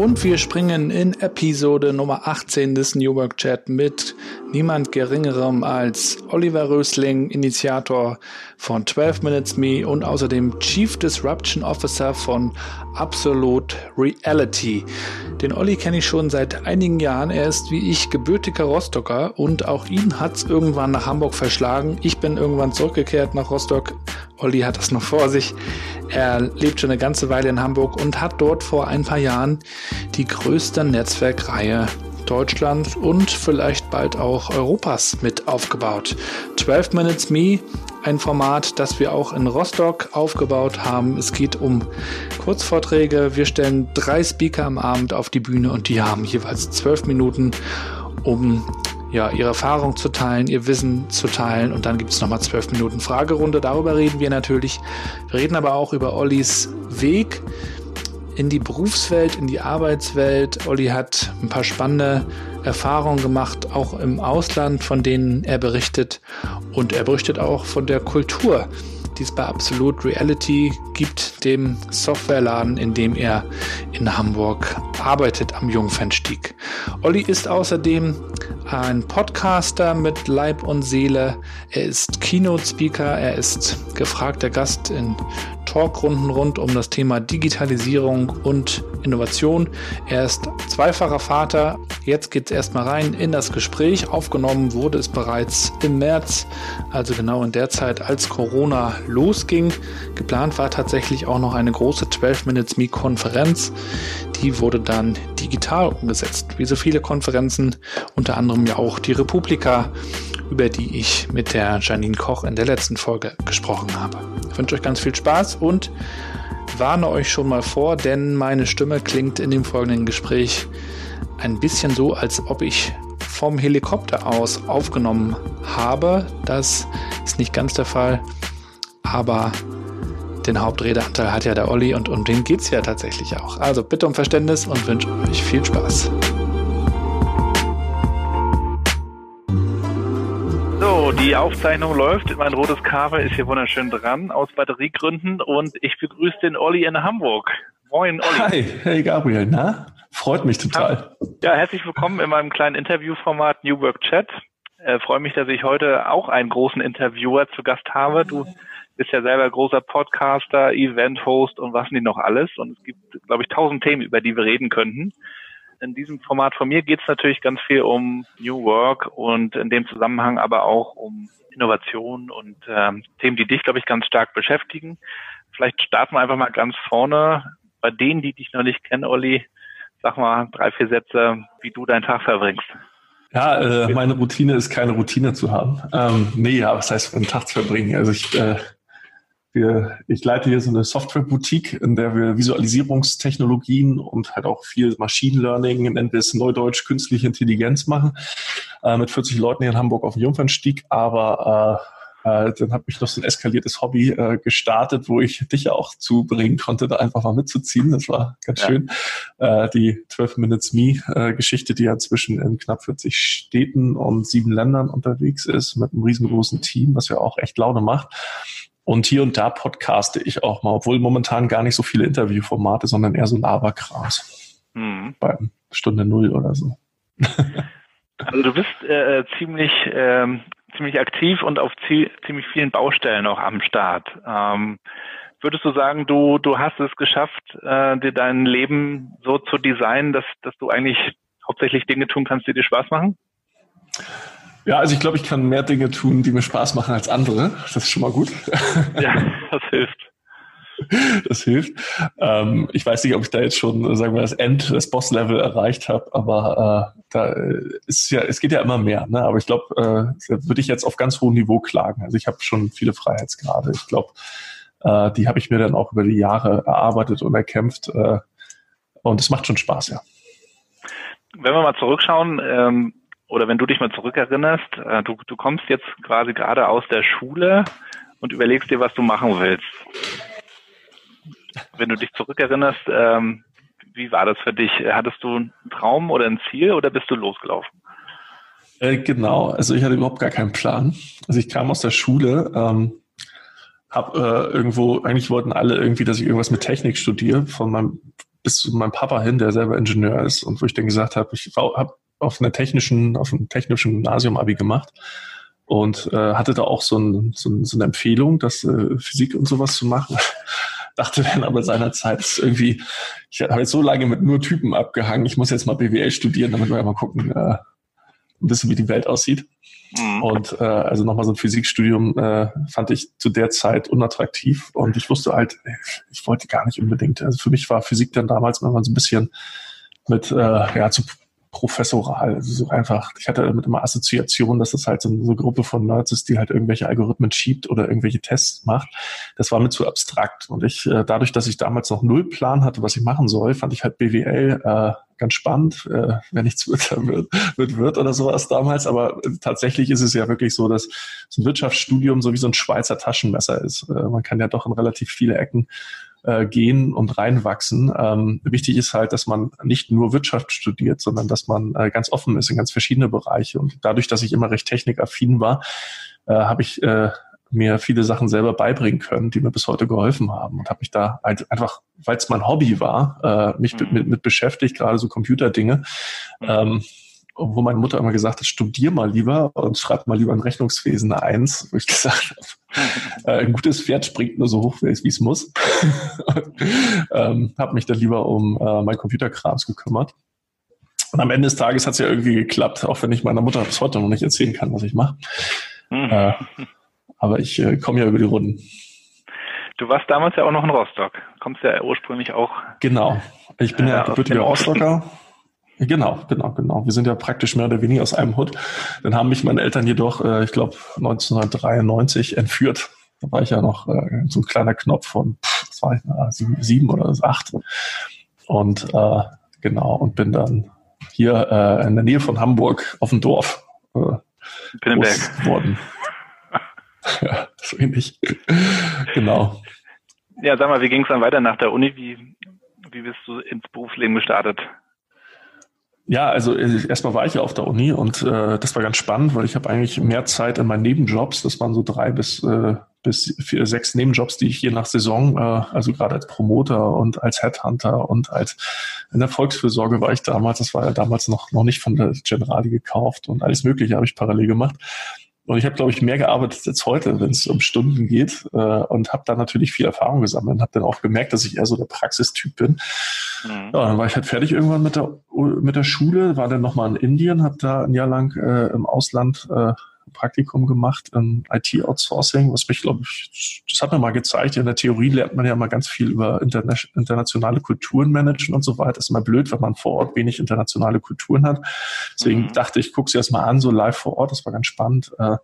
Und wir springen in Episode Nummer 18 des New Work Chat mit niemand geringerem als Oliver Rösling, Initiator von 12 Minutes Me und außerdem Chief Disruption Officer von Absolute Reality. Den Olli kenne ich schon seit einigen Jahren. Er ist wie ich gebürtiger Rostocker und auch ihn hat es irgendwann nach Hamburg verschlagen. Ich bin irgendwann zurückgekehrt nach Rostock. Olli hat das noch vor sich. Er lebt schon eine ganze Weile in Hamburg und hat dort vor ein paar Jahren die größte Netzwerkreihe Deutschlands und vielleicht bald auch Europas mit aufgebaut. 12 Minutes Me, ein Format, das wir auch in Rostock aufgebaut haben. Es geht um Kurzvorträge. Wir stellen drei Speaker am Abend auf die Bühne und die haben jeweils zwölf Minuten, um ja, ihre Erfahrung zu teilen, ihr Wissen zu teilen und dann gibt es nochmal zwölf Minuten Fragerunde. Darüber reden wir natürlich. Wir reden aber auch über Ollis Weg in die Berufswelt, in die Arbeitswelt. Olli hat ein paar spannende Erfahrungen gemacht, auch im Ausland, von denen er berichtet. Und er berichtet auch von der Kultur, die es bei Absolute Reality gibt, dem Softwareladen, in dem er in Hamburg arbeitet am Jungfernstieg. Olli ist außerdem ein Podcaster mit Leib und Seele. Er ist Keynote-Speaker, er ist gefragter Gast in Talkrunden rund um das Thema Digitalisierung und Innovation. Er ist zweifacher Vater. Jetzt geht es erstmal rein in das Gespräch. Aufgenommen wurde es bereits im März, also genau in der Zeit, als Corona losging. Geplant war tatsächlich auch noch eine große 12 Minutes Me Konferenz. Die wurde dann digital umgesetzt, wie so viele Konferenzen, unter anderem ja auch die Republika, über die ich mit der Janine Koch in der letzten Folge gesprochen habe. Ich wünsche euch ganz viel Spaß und warne euch schon mal vor, denn meine Stimme klingt in dem folgenden Gespräch ein bisschen so, als ob ich vom Helikopter aus aufgenommen habe. Das ist nicht ganz der Fall, aber den Hauptredeanteil hat ja der Olli und um den geht es ja tatsächlich auch. Also bitte um Verständnis und wünsche euch viel Spaß. So, die Aufzeichnung läuft. Mein rotes Kabel ist hier wunderschön dran, aus Batteriegründen. Und ich begrüße den Olli in Hamburg. Moin, Olli. Hi, hey Gabriel, na? Freut mich total. Ja, herzlich willkommen in meinem kleinen Interviewformat New Work Chat. Äh, freue mich, dass ich heute auch einen großen Interviewer zu Gast habe. Du bist ja selber großer Podcaster, Event-Host und was nicht noch alles. Und es gibt, glaube ich, tausend Themen, über die wir reden könnten. In diesem Format von mir geht es natürlich ganz viel um New Work und in dem Zusammenhang aber auch um Innovation und ähm, Themen, die dich, glaube ich, ganz stark beschäftigen. Vielleicht starten wir einfach mal ganz vorne. Bei denen, die dich noch nicht kennen, Olli, sag mal drei, vier Sätze, wie du deinen Tag verbringst. Ja, äh, meine Routine ist keine Routine zu haben. Ähm, nee, ja, was heißt einen Tag zu verbringen? Also ich äh, wir, ich leite hier so eine Software-Boutique, in der wir Visualisierungstechnologien und halt auch viel Machine Learning, nennen wir es Neudeutsch, künstliche Intelligenz machen, äh, mit 40 Leuten hier in Hamburg auf dem Jungfernstieg. Aber äh, dann habe ich noch so ein eskaliertes Hobby äh, gestartet, wo ich dich ja auch zubringen konnte, da einfach mal mitzuziehen. Das war ganz ja. schön. Äh, die 12 Minutes Me äh, die ja zwischen in knapp 40 Städten und sieben Ländern unterwegs ist, mit einem riesengroßen Team, was ja auch echt Laune macht. Und hier und da podcaste ich auch mal, obwohl momentan gar nicht so viele Interviewformate, sondern eher so Laberkras. Mhm. Bei Stunde Null oder so. Also du bist äh, ziemlich ähm, ziemlich aktiv und auf ziemlich vielen Baustellen auch am Start. Ähm, würdest du sagen, du, du hast es geschafft, äh, dir dein Leben so zu designen, dass, dass du eigentlich hauptsächlich Dinge tun kannst, die dir Spaß machen? Ja, also ich glaube, ich kann mehr Dinge tun, die mir Spaß machen als andere. Das ist schon mal gut. Ja, das hilft. Das hilft. Ähm, ich weiß nicht, ob ich da jetzt schon, sagen wir, das End, das Boss-Level erreicht habe, aber äh, da ist ja, es geht ja immer mehr. Ne? Aber ich glaube, äh, würde ich jetzt auf ganz hohem Niveau klagen. Also ich habe schon viele Freiheitsgrade. Ich glaube, äh, die habe ich mir dann auch über die Jahre erarbeitet und erkämpft. Äh, und es macht schon Spaß, ja. Wenn wir mal zurückschauen, ähm, oder wenn du dich mal zurückerinnerst, äh, du, du kommst jetzt quasi gerade aus der Schule und überlegst dir, was du machen willst wenn du dich zurückerinnerst, ähm, wie war das für dich? Hattest du einen Traum oder ein Ziel oder bist du losgelaufen? Äh, genau, also ich hatte überhaupt gar keinen Plan. Also ich kam aus der Schule, ähm, hab äh, irgendwo, eigentlich wollten alle irgendwie, dass ich irgendwas mit Technik studiere, von meinem bis zu meinem Papa hin, der selber Ingenieur ist und wo ich dann gesagt habe, ich habe auf einer technischen, auf einem technischen Gymnasium Abi gemacht und äh, hatte da auch so, ein, so, ein, so eine Empfehlung, das äh, Physik und sowas zu machen dachte dann aber seinerzeit, ist irgendwie, ich habe jetzt so lange mit nur Typen abgehangen, ich muss jetzt mal BWL studieren, damit wir mal gucken, äh, ein bisschen wie die Welt aussieht. Mhm. Und äh, also nochmal so ein Physikstudium äh, fand ich zu der Zeit unattraktiv und ich wusste halt, ich wollte gar nicht unbedingt. Also für mich war Physik dann damals, wenn man so ein bisschen mit äh, ja zu professoral. Also so einfach, ich hatte damit immer Assoziation, dass das halt so eine, Gruppe von Nerds ist, die halt irgendwelche Algorithmen schiebt oder irgendwelche Tests macht. Das war mir zu abstrakt. Und ich, äh, dadurch, dass ich damals noch null Plan hatte, was ich machen soll, fand ich halt BWL äh, ganz spannend. Äh, wenn nichts wird, wird, wird, wird oder sowas damals. Aber tatsächlich ist es ja wirklich so, dass so ein Wirtschaftsstudium so wie so ein Schweizer Taschenmesser ist. Äh, man kann ja doch in relativ viele Ecken äh, gehen und reinwachsen. Ähm, wichtig ist halt, dass man nicht nur Wirtschaft studiert, sondern dass man äh, ganz offen ist in ganz verschiedene Bereiche. Und dadurch, dass ich immer recht technikaffin war, äh, habe ich äh, mir viele Sachen selber beibringen können, die mir bis heute geholfen haben und habe mich da halt einfach, weil es mein Hobby war, äh, mich mhm. mit, mit beschäftigt, gerade so Computerdinge. Mhm. Ähm, wo meine Mutter immer gesagt hat, studier mal lieber und schreib mal lieber ein Rechnungswesen eine Eins, wo ich gesagt habe, äh, ein gutes Pferd springt nur so hoch, wie es muss. ähm, habe mich dann lieber um äh, mein Computerkrams gekümmert. Und am Ende des Tages hat es ja irgendwie geklappt, auch wenn ich meiner Mutter bis heute noch nicht erzählen kann, was ich mache. Mhm. Äh, aber ich äh, komme ja über die Runden. Du warst damals ja auch noch in Rostock. Kommst ja ursprünglich auch. Genau. Ich bin ja gebürtiger Rostocker. Genau, genau, genau. Wir sind ja praktisch mehr oder weniger aus einem Hut. Dann haben mich meine Eltern jedoch, äh, ich glaube, 1993 entführt. Da war ich ja noch äh, so ein kleiner Knopf von, was war ich, na, sieben, sieben oder acht. Und äh, genau, und bin dann hier äh, in der Nähe von Hamburg auf dem Dorf äh, groß worden. ja, so ähnlich. genau. Ja, sag mal, wie ging es dann weiter nach der Uni? Wie, wie bist du ins Berufsleben gestartet? Ja, also äh, erstmal war ich ja auf der Uni und äh, das war ganz spannend, weil ich habe eigentlich mehr Zeit in meinen Nebenjobs, das waren so drei bis, äh, bis vier, sechs Nebenjobs, die ich je nach Saison, äh, also gerade als Promoter und als Headhunter und als in der Volksfürsorge war ich damals, das war ja damals noch, noch nicht von der Generali gekauft und alles Mögliche habe ich parallel gemacht. Und ich habe, glaube ich, mehr gearbeitet als heute, wenn es um Stunden geht äh, und habe da natürlich viel Erfahrung gesammelt und habe dann auch gemerkt, dass ich eher so der Praxistyp bin. Mhm. Ja, dann war ich halt fertig irgendwann mit der, mit der Schule, war dann nochmal in Indien, habe da ein Jahr lang äh, im Ausland äh, Praktikum gemacht im IT-Outsourcing, was mich, glaube ich, das hat mir mal gezeigt. In der Theorie lernt man ja immer ganz viel über interna internationale Kulturen managen und so weiter. Ist immer blöd, wenn man vor Ort wenig internationale Kulturen hat. Deswegen mhm. dachte ich, gucke sie erst mal an, so live vor Ort. Das war ganz spannend. Äh,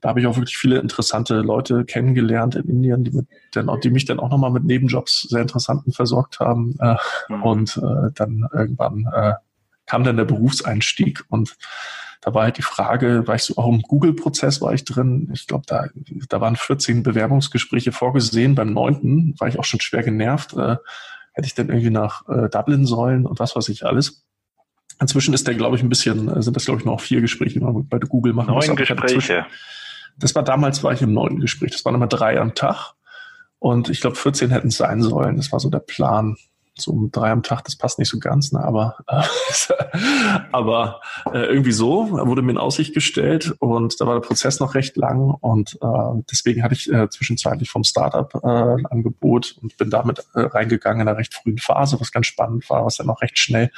da habe ich auch wirklich viele interessante Leute kennengelernt in Indien, die, mit, dann, die mich dann auch nochmal mit Nebenjobs sehr interessanten versorgt haben. Äh, mhm. Und äh, dann irgendwann kam dann der Berufseinstieg und da war halt die Frage, war ich so auch im Google-Prozess war ich drin. Ich glaube, da, da waren 14 Bewerbungsgespräche vorgesehen. Beim neunten war ich auch schon schwer genervt. Äh, hätte ich dann irgendwie nach äh, Dublin sollen und was weiß ich alles. Inzwischen ist der, glaube ich, ein bisschen, äh, sind das, glaube ich, noch vier Gespräche, die man bei Google machen Neun muss. Gespräche. Das war damals, war ich im neunten Gespräch. Das waren immer drei am Tag. Und ich glaube, 14 hätten es sein sollen. Das war so der Plan so um drei am Tag, das passt nicht so ganz, ne? aber, äh, aber äh, irgendwie so wurde mir in Aussicht gestellt und da war der Prozess noch recht lang und äh, deswegen hatte ich äh, zwischenzeitlich vom Startup äh, ein Angebot und bin damit äh, reingegangen in einer recht frühen Phase, was ganz spannend war, was dann auch recht schnell,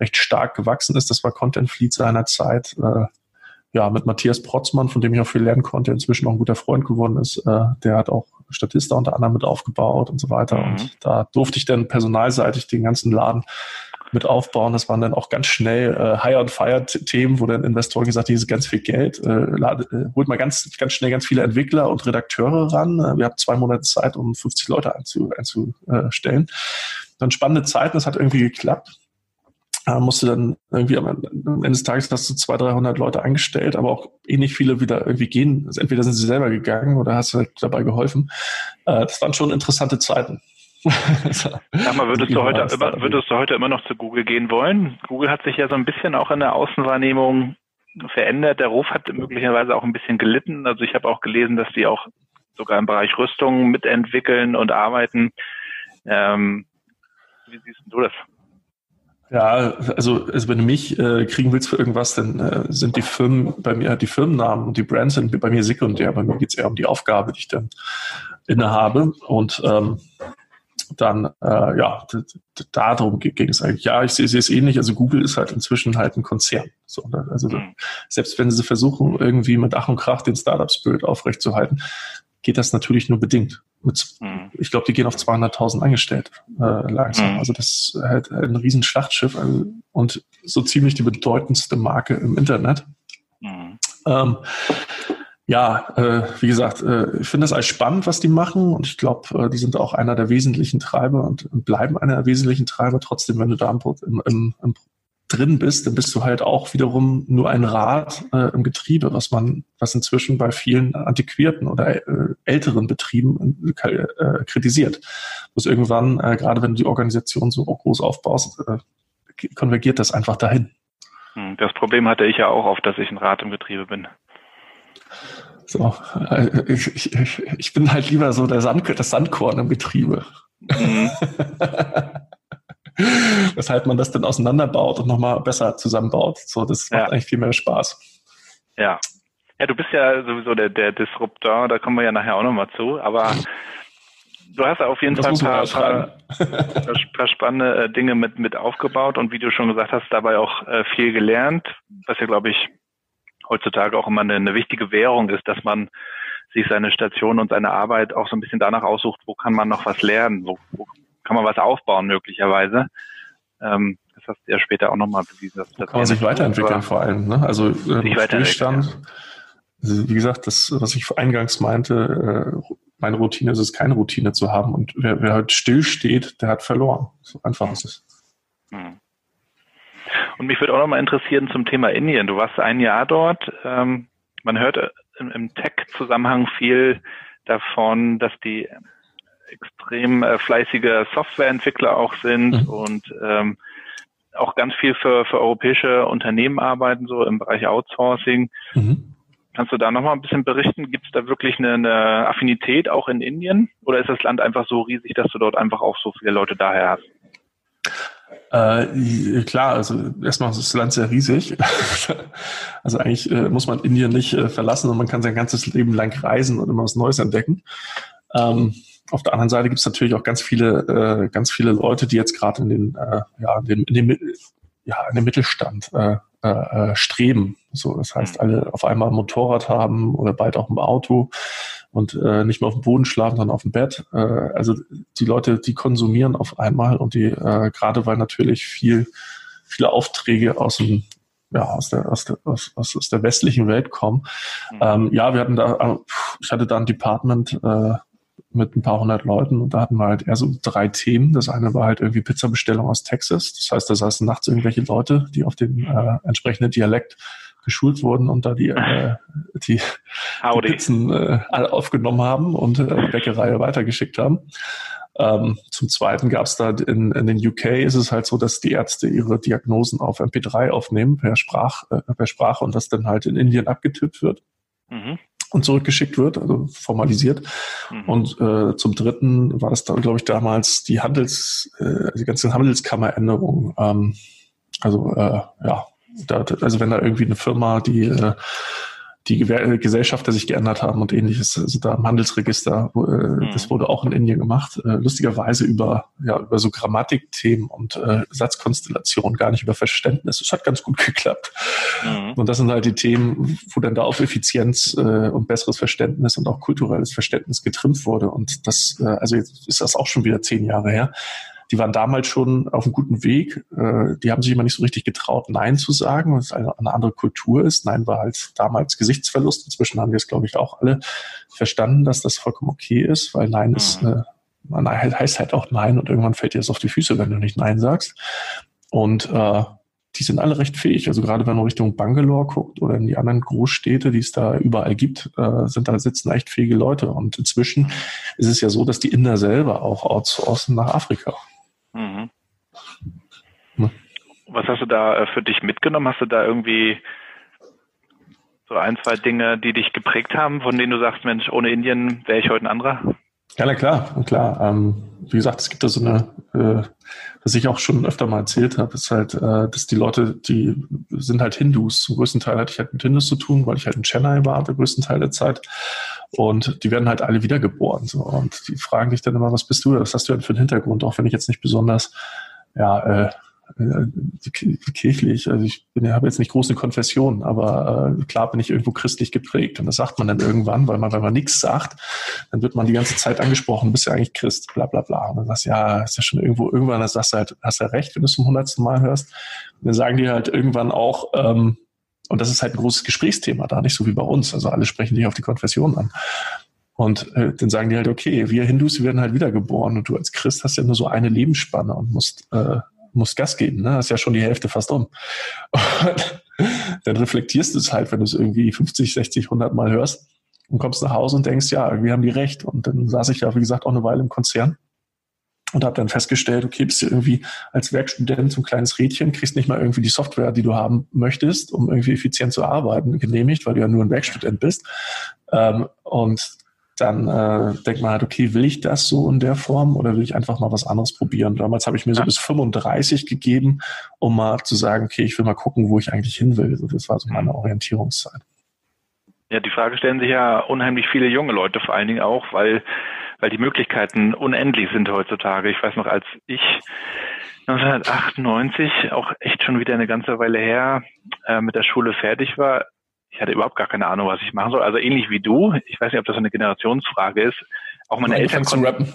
recht stark gewachsen ist. Das war Content Fleet seiner Zeit. Äh, ja, mit Matthias Protzmann, von dem ich auch viel lernen konnte, inzwischen auch ein guter Freund geworden ist. Äh, der hat auch Statista unter anderem mit aufgebaut und so weiter. Mhm. Und da durfte ich dann personalseitig den ganzen Laden mit aufbauen. Das waren dann auch ganz schnell äh, Hire-and-Fire-Themen, wo dann Investoren gesagt haben, hier ist ganz viel Geld, äh, lade, äh, holt mal ganz, ganz schnell ganz viele Entwickler und Redakteure ran. Äh, wir haben zwei Monate Zeit, um 50 Leute einzustellen. Einzu, dann spannende Zeiten, das hat irgendwie geklappt äh, musste dann irgendwie am Ende des Tages hast du 200, 300 Leute eingestellt, aber auch eh nicht viele wieder irgendwie gehen. Also entweder sind sie selber gegangen oder hast du halt dabei geholfen. Äh, das waren schon interessante Zeiten. Sag mal, würdest du, heute immer, würdest du heute immer noch zu Google gehen wollen? Google hat sich ja so ein bisschen auch in der Außenwahrnehmung verändert. Der Ruf hat möglicherweise auch ein bisschen gelitten. Also ich habe auch gelesen, dass die auch sogar im Bereich Rüstung mitentwickeln und arbeiten. Ähm, wie siehst du das? Ja, also, also wenn du mich äh, kriegen willst für irgendwas, dann äh, sind die Firmen bei mir, die Firmennamen und die Brands sind bei mir sekundär. Bei mir geht's eher um die Aufgabe, die ich dann innehabe. Und ähm, dann, äh, ja, darum ging es eigentlich. Ja, ich sehe es ähnlich. Also Google ist halt inzwischen halt ein Konzern. So, ne? Also mhm. selbst wenn sie versuchen, irgendwie mit Ach und Krach den Startup-Spirit aufrechtzuerhalten, geht das natürlich nur bedingt. Mit, mhm. Ich glaube, die gehen auf 200.000 angestellt äh, langsam. Mhm. Also das ist halt ein riesen Schlachtschiff also, und so ziemlich die bedeutendste Marke im Internet. Mhm. Ähm, ja, äh, wie gesagt, äh, ich finde das alles spannend, was die machen und ich glaube, äh, die sind auch einer der wesentlichen Treiber und, und, bleiben einer der wesentlichen Treiber. Trotzdem, wenn du da im, im, im drin bist, dann bist du halt auch wiederum nur ein Rad äh, im Getriebe, was man, was inzwischen bei vielen antiquierten oder äh, älteren Betrieben äh, äh kritisiert. Muss irgendwann, äh, gerade wenn du die Organisation so groß aufbaust, äh, konvergiert das einfach dahin. Hm, das Problem hatte ich ja auch oft, dass ich ein Rad im Getriebe bin. So, ich, ich, ich bin halt lieber so der Sand, das Sandkorn im Getriebe. Mhm. weshalb man das dann auseinanderbaut und nochmal besser zusammenbaut. So, das macht ja. eigentlich viel mehr Spaß. Ja. Ja, du bist ja sowieso der, der Disruptor, da kommen wir ja nachher auch nochmal zu, aber du hast auf jeden das Fall ein paar, paar, paar, spannende äh, Dinge mit, mit aufgebaut und wie du schon gesagt hast, dabei auch äh, viel gelernt, was ja, glaube ich, heutzutage auch immer eine, eine wichtige Währung ist, dass man sich seine Station und seine Arbeit auch so ein bisschen danach aussucht, wo kann man noch was lernen, wo, wo kann man was aufbauen möglicherweise. Ähm, das hast du ja später auch nochmal bewiesen. Dass das kann man sich weiterentwickeln vor allem. Ne? Also äh, ja. also, wie gesagt, das, was ich eingangs meinte, äh, meine Routine ist es, keine Routine zu haben. Und wer, wer halt still steht, der hat verloren. So einfach ist es. Hm. Und mich würde auch nochmal interessieren zum Thema Indien. Du warst ein Jahr dort. Ähm, man hört im, im Tech-Zusammenhang viel davon, dass die extrem äh, fleißige Softwareentwickler auch sind mhm. und ähm, auch ganz viel für, für europäische Unternehmen arbeiten, so im Bereich Outsourcing. Mhm. Kannst du da nochmal ein bisschen berichten? Gibt es da wirklich eine, eine Affinität auch in Indien? Oder ist das Land einfach so riesig, dass du dort einfach auch so viele Leute daher hast? Äh, klar, also erstmal ist das Land sehr riesig. also eigentlich äh, muss man Indien nicht äh, verlassen und man kann sein ganzes Leben lang reisen und immer was Neues entdecken. Ähm, auf der anderen Seite gibt es natürlich auch ganz viele, äh, ganz viele Leute, die jetzt gerade in den, äh, ja, in den, in den, ja, in den Mittelstand äh, äh, streben. So, das heißt, mhm. alle auf einmal ein Motorrad haben oder bald auch ein Auto und äh, nicht mehr auf dem Boden schlafen, sondern auf dem Bett. Äh, also die Leute, die konsumieren auf einmal und die äh, gerade weil natürlich viel, viele Aufträge aus dem ja, aus der, aus der, aus, aus der westlichen Welt kommen. Mhm. Ähm, ja, wir hatten da, ich hatte da ein Department, äh, mit ein paar hundert Leuten und da hatten wir halt eher so drei Themen. Das eine war halt irgendwie Pizzabestellung aus Texas. Das heißt, da saßen nachts irgendwelche Leute, die auf den äh, entsprechenden Dialekt geschult wurden und da die, äh, die, die Pizzen äh, aufgenommen haben und äh, die Bäckerei weitergeschickt haben. Ähm, zum Zweiten gab es da in, in den UK ist es halt so, dass die Ärzte ihre Diagnosen auf MP3 aufnehmen per, Sprach, äh, per Sprache und das dann halt in Indien abgetippt wird. Mhm und zurückgeschickt wird, also formalisiert. Mhm. Und äh, zum Dritten war das, glaube ich, damals die Handels, äh, die ganze Handelskammeränderung. Ähm, also äh, ja, da, also wenn da irgendwie eine Firma, die äh, die äh, Gesellschafter sich geändert haben und ähnliches. Also da im Handelsregister, äh, mhm. das wurde auch in Indien gemacht, äh, lustigerweise über, ja, über so Grammatikthemen und äh, Satzkonstellationen, gar nicht über Verständnis. Es hat ganz gut geklappt. Mhm. Und das sind halt die Themen, wo dann da auf Effizienz äh, und besseres Verständnis und auch kulturelles Verständnis getrimmt wurde. Und das, äh, also jetzt ist das auch schon wieder zehn Jahre her die waren damals schon auf einem guten Weg. Äh, die haben sich immer nicht so richtig getraut, Nein zu sagen, weil es eine, eine andere Kultur ist. Nein war halt damals Gesichtsverlust. Inzwischen haben wir es, glaube ich, auch alle verstanden, dass das vollkommen okay ist, weil Nein ist, äh, Nein heißt halt auch Nein und irgendwann fällt dir das auf die Füße, wenn du nicht Nein sagst. Und äh, die sind alle recht fähig. Also gerade wenn man Richtung Bangalore guckt oder in die anderen Großstädte, die es da überall gibt, äh, sind da sitzen echt fähige Leute. Und inzwischen ist es ja so, dass die Inder selber auch outsourcen nach Afrika. Mhm. Was hast du da äh, für dich mitgenommen? Hast du da irgendwie so ein, zwei Dinge, die dich geprägt haben, von denen du sagst, Mensch, ohne Indien wäre ich heute ein anderer? Ja, na klar, klar. Ähm, wie gesagt, es gibt da so eine, äh, was ich auch schon öfter mal erzählt habe, ist halt, äh, dass die Leute, die sind halt Hindus. Zum größten Teil hatte ich halt mit Hindus zu tun, weil ich halt in Chennai war, der größten Teil der Zeit. Und die werden halt alle wiedergeboren. So. Und die fragen dich dann immer, was bist du, was hast du denn für einen Hintergrund, auch wenn ich jetzt nicht besonders, ja, äh, kirchlich, also ich habe jetzt nicht große Konfession, aber äh, klar bin ich irgendwo christlich geprägt und das sagt man dann irgendwann, weil man, wenn man nichts sagt, dann wird man die ganze Zeit angesprochen, bist ja eigentlich Christ, bla bla bla. Und dann sagst du, ja, ist ja schon irgendwo, irgendwann sagst du halt, hast du ja recht, wenn du es zum hundertsten Mal hörst. Und dann sagen die halt irgendwann auch, ähm, und das ist halt ein großes Gesprächsthema da, nicht so wie bei uns. Also alle sprechen dich auf die Konfession an. Und äh, dann sagen die halt, okay, wir Hindus werden halt wiedergeboren und du als Christ hast ja nur so eine Lebensspanne und musst äh, musst Gas geben, ne? Das ist ja schon die Hälfte fast um. Und dann reflektierst du es halt, wenn du es irgendwie 50, 60, 100 Mal hörst und kommst nach Hause und denkst, ja, irgendwie haben die recht. Und dann saß ich ja, wie gesagt, auch eine Weile im Konzern und habe dann festgestellt, okay, bist du irgendwie als Werkstudent so ein kleines Rädchen, kriegst nicht mal irgendwie die Software, die du haben möchtest, um irgendwie effizient zu arbeiten, genehmigt, weil du ja nur ein Werkstudent bist. Ähm, und dann äh, denkt man halt, okay, will ich das so in der Form oder will ich einfach mal was anderes probieren? Damals habe ich mir so bis 35 gegeben, um mal zu sagen, okay, ich will mal gucken, wo ich eigentlich hin will. Also das war so meine Orientierungszeit. Ja, die Frage stellen sich ja unheimlich viele junge Leute vor allen Dingen auch, weil, weil die Möglichkeiten unendlich sind heutzutage. Ich weiß noch, als ich 1998, auch echt schon wieder eine ganze Weile her, äh, mit der Schule fertig war, ich hatte überhaupt gar keine Ahnung, was ich machen soll. Also ähnlich wie du. Ich weiß nicht, ob das eine Generationsfrage ist. Auch meine Nein, Eltern konnten.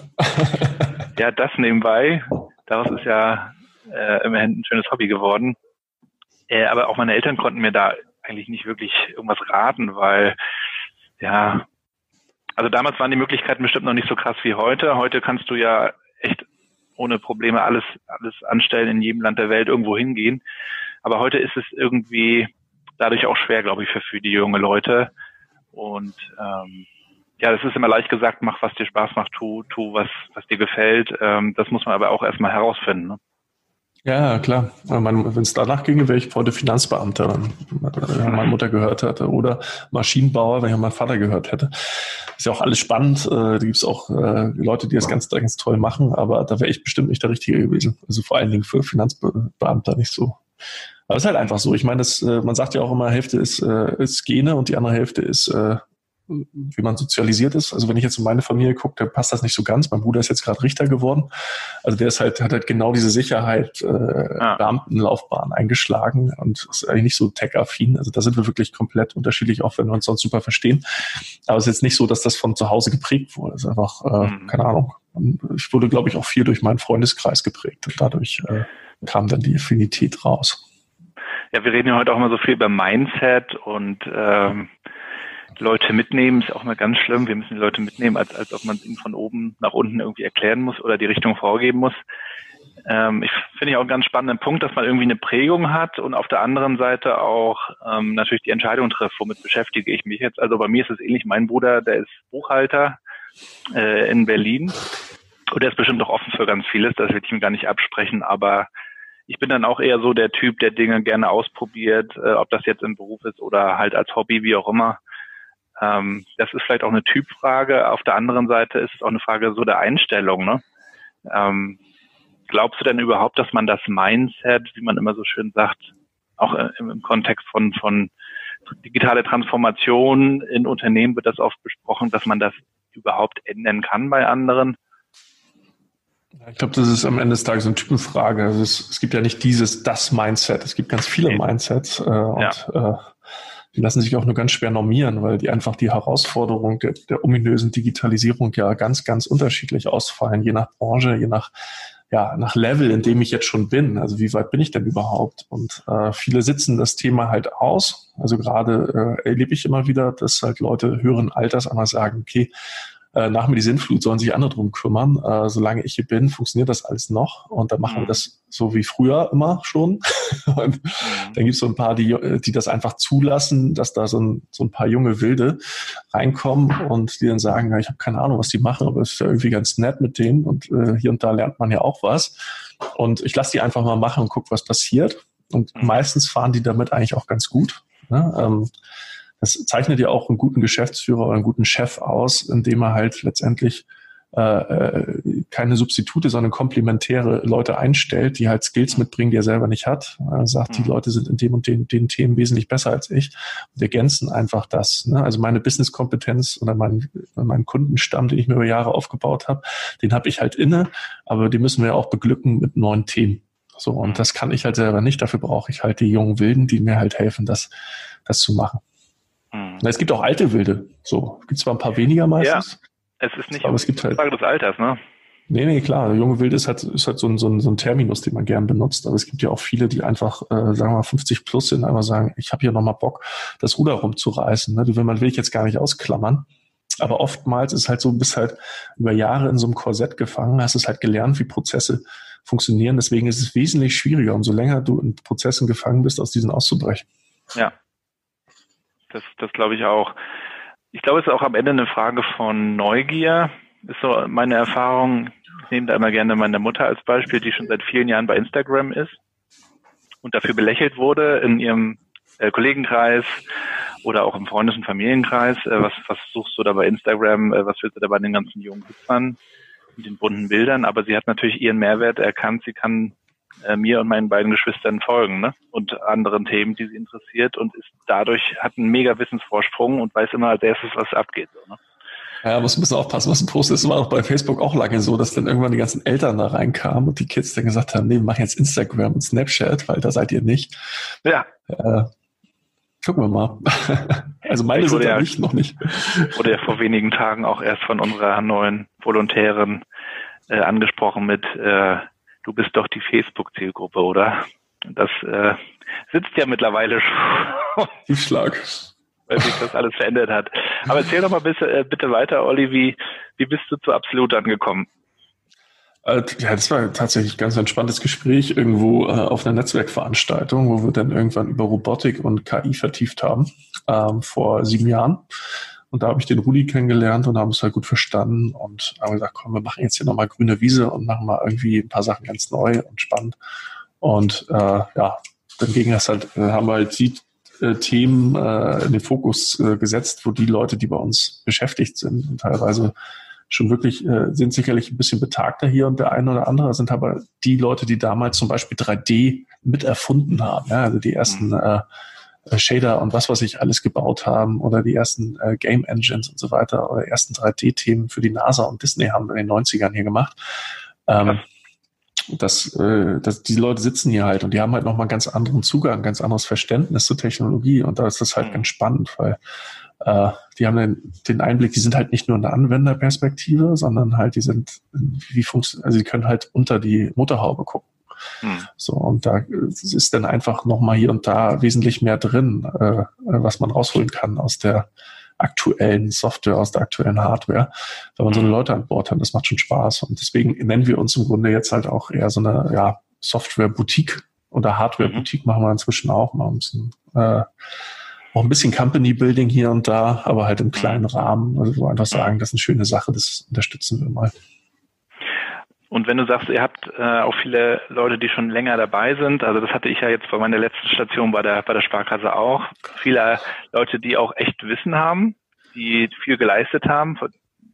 ja, das nebenbei. Daraus ist ja äh, immerhin ein schönes Hobby geworden. Äh, aber auch meine Eltern konnten mir da eigentlich nicht wirklich irgendwas raten, weil ja, also damals waren die Möglichkeiten bestimmt noch nicht so krass wie heute. Heute kannst du ja echt ohne Probleme alles alles anstellen in jedem Land der Welt irgendwo hingehen. Aber heute ist es irgendwie dadurch auch schwer, glaube ich, für, für die junge Leute. Und ähm, ja, das ist immer leicht gesagt, mach, was dir Spaß macht, tu, tu, was, was dir gefällt. Ähm, das muss man aber auch erstmal herausfinden. Ne? Ja, klar. Wenn es danach ginge, wäre ich heute Finanzbeamter, wenn meine Mutter gehört hätte. Oder Maschinenbauer, wenn ich meinen Vater gehört hätte. Ist ja auch alles spannend. Äh, da gibt es auch äh, Leute, die das ganz, ganz toll machen, aber da wäre ich bestimmt nicht der Richtige gewesen. Also vor allen Dingen für Finanzbeamter nicht so. Aber es ist halt einfach so. Ich meine, das, äh, man sagt ja auch immer, Hälfte ist, äh, ist Gene und die andere Hälfte ist, äh, wie man sozialisiert ist. Also wenn ich jetzt in meine Familie gucke, dann passt das nicht so ganz. Mein Bruder ist jetzt gerade Richter geworden. Also der ist halt, hat halt genau diese Sicherheit, äh, ah. Beamtenlaufbahn eingeschlagen und ist eigentlich nicht so tech-affin. Also da sind wir wirklich komplett unterschiedlich, auch wenn wir uns sonst super verstehen. Aber es ist jetzt nicht so, dass das von zu Hause geprägt wurde. Es ist einfach, äh, mhm. keine Ahnung. Ich wurde, glaube ich, auch viel durch meinen Freundeskreis geprägt und dadurch äh, kam dann die Affinität raus. Ja, wir reden ja heute auch immer so viel über Mindset und ähm, Leute mitnehmen ist auch mal ganz schlimm. Wir müssen die Leute mitnehmen, als, als ob man es ihnen von oben nach unten irgendwie erklären muss oder die Richtung vorgeben muss. Ähm, ich finde ich auch einen ganz spannenden Punkt, dass man irgendwie eine Prägung hat und auf der anderen Seite auch ähm, natürlich die Entscheidung trifft, womit beschäftige ich mich jetzt. Also bei mir ist es ähnlich. Mein Bruder, der ist Buchhalter äh, in Berlin und der ist bestimmt auch offen für ganz vieles. Das will ich ihm gar nicht absprechen, aber ich bin dann auch eher so der Typ, der Dinge gerne ausprobiert, äh, ob das jetzt im Beruf ist oder halt als Hobby, wie auch immer. Ähm, das ist vielleicht auch eine Typfrage. Auf der anderen Seite ist es auch eine Frage so der Einstellung. Ne? Ähm, glaubst du denn überhaupt, dass man das Mindset, wie man immer so schön sagt, auch im, im Kontext von, von digitale Transformation in Unternehmen wird das oft besprochen, dass man das überhaupt ändern kann bei anderen? Ich glaube, das ist am Ende des Tages eine Typenfrage. Also es, es, gibt ja nicht dieses, das Mindset. Es gibt ganz viele Mindsets äh, und ja. äh, die lassen sich auch nur ganz schwer normieren, weil die einfach die Herausforderung der, der ominösen Digitalisierung ja ganz, ganz unterschiedlich ausfallen, je nach Branche, je nach ja, nach Level, in dem ich jetzt schon bin. Also wie weit bin ich denn überhaupt? Und äh, viele sitzen das Thema halt aus. Also gerade äh, erlebe ich immer wieder, dass halt Leute höheren Alters einmal sagen, okay, äh, nach mir die Sinnflut, sollen sich andere drum kümmern. Äh, solange ich hier bin, funktioniert das alles noch. Und dann machen mhm. wir das so wie früher immer schon. und mhm. dann gibt es so ein paar, die, die das einfach zulassen, dass da so ein, so ein paar junge Wilde reinkommen und die dann sagen, ja, ich habe keine Ahnung, was die machen, aber es ist ja irgendwie ganz nett mit denen und äh, hier und da lernt man ja auch was. Und ich lasse die einfach mal machen und guck, was passiert. Und mhm. meistens fahren die damit eigentlich auch ganz gut. Ne? Ähm, das zeichnet ja auch einen guten Geschäftsführer oder einen guten Chef aus, indem er halt letztendlich äh, äh, keine Substitute, sondern komplementäre Leute einstellt, die halt Skills mitbringen, die er selber nicht hat. Er sagt, mhm. die Leute sind in dem und den, den Themen wesentlich besser als ich und ergänzen einfach das. Ne? Also meine Businesskompetenz oder mein, mein Kundenstamm, den ich mir über Jahre aufgebaut habe, den habe ich halt inne, aber die müssen wir auch beglücken mit neuen Themen. So, und mhm. das kann ich halt selber nicht. Dafür brauche ich halt die jungen Wilden, die mir halt helfen, das, das zu machen. Hm. Es gibt auch alte Wilde. So, gibt zwar ein paar weniger meistens. Ja, es ist nicht aber es gibt halt, Frage des Alters, ne? Nee, nee, klar. Junge Wilde ist halt, ist halt so, ein, so, ein, so ein Terminus, den man gern benutzt. Aber es gibt ja auch viele, die einfach, äh, sagen wir mal, 50 plus sind, einmal sagen, ich habe hier nochmal Bock, das Ruder rumzureißen. Ne? Die will man will ich jetzt gar nicht ausklammern. Aber oftmals ist halt so, du bist halt über Jahre in so einem Korsett gefangen, hast es halt gelernt, wie Prozesse funktionieren. Deswegen ist es wesentlich schwieriger, umso länger du in Prozessen gefangen bist, aus diesen auszubrechen. Ja, das, das glaube ich auch. Ich glaube, es ist auch am Ende eine Frage von Neugier. Ist so meine Erfahrung. Ich nehme da immer gerne meine Mutter als Beispiel, die schon seit vielen Jahren bei Instagram ist und dafür belächelt wurde in ihrem äh, Kollegenkreis oder auch im Freundes- und Familienkreis. Äh, was, was suchst du da bei Instagram? Äh, was willst du da bei den ganzen jungen Hüpfern und den bunten Bildern? Aber sie hat natürlich ihren Mehrwert erkannt. Sie kann äh, mir und meinen beiden Geschwistern folgen ne? und anderen Themen, die sie interessiert und ist dadurch hat einen mega Wissensvorsprung und weiß immer als erstes, was abgeht. So, ne? Ja, muss ein bisschen aufpassen, was ein Post ist. War auch bei Facebook auch lange so, dass dann irgendwann die ganzen Eltern da reinkamen und die Kids dann gesagt haben, nee, wir machen jetzt Instagram und Snapchat, weil da seid ihr nicht. Ja. Äh, gucken wir mal. also meine sind ja nicht, noch nicht. Wurde ja vor wenigen Tagen auch erst von unserer neuen Volontärin äh, angesprochen mit, äh, du bist doch die Facebook-Zielgruppe, oder? Das äh, sitzt ja mittlerweile schon. Tiefschlag. Weil sich das alles verändert hat. Aber erzähl doch mal bitte, äh, bitte weiter, Olli, wie, wie bist du zu Absolut angekommen? Äh, ja, das war tatsächlich ein ganz entspanntes Gespräch irgendwo äh, auf einer Netzwerkveranstaltung, wo wir dann irgendwann über Robotik und KI vertieft haben, ähm, vor sieben Jahren. Und da habe ich den Rudi kennengelernt und haben es halt gut verstanden und haben gesagt, komm, wir machen jetzt hier nochmal grüne Wiese und machen mal irgendwie ein paar Sachen ganz neu und spannend. Und äh, ja, dann ging das halt, haben wir halt die äh, Themen äh, in den Fokus äh, gesetzt, wo die Leute, die bei uns beschäftigt sind und teilweise schon wirklich äh, sind sicherlich ein bisschen betagter hier und der eine oder andere sind aber die Leute, die damals zum Beispiel 3D mit erfunden haben. Ja, also die ersten mhm. äh, Shader und was was ich alles gebaut haben oder die ersten äh, Game Engines und so weiter oder ersten 3D-Themen für die NASA und Disney haben wir in den 90ern hier gemacht. Ähm, das, äh, das, die Leute sitzen hier halt und die haben halt nochmal ganz anderen Zugang, ganz anderes Verständnis zur Technologie und da ist das halt mhm. ganz spannend, weil äh, die haben den, den Einblick, die sind halt nicht nur in der Anwenderperspektive, sondern halt die sind, wie funktioniert, also die können halt unter die Mutterhaube gucken. Hm. So, und da ist dann einfach nochmal hier und da wesentlich mehr drin, äh, was man rausholen kann aus der aktuellen Software, aus der aktuellen Hardware, wenn man so eine Leute an Bord hat. Das macht schon Spaß. Und deswegen nennen wir uns im Grunde jetzt halt auch eher so eine ja, Software-Boutique oder Hardware-Boutique mhm. machen wir inzwischen auch mal ein bisschen, äh, auch ein bisschen Company-Building hier und da, aber halt im kleinen mhm. Rahmen. Also wo einfach sagen, das ist eine schöne Sache, das unterstützen wir mal. Und wenn du sagst, ihr habt äh, auch viele Leute, die schon länger dabei sind, also das hatte ich ja jetzt bei meiner letzten Station bei der bei der Sparkasse auch, viele Leute, die auch echt Wissen haben, die viel geleistet haben.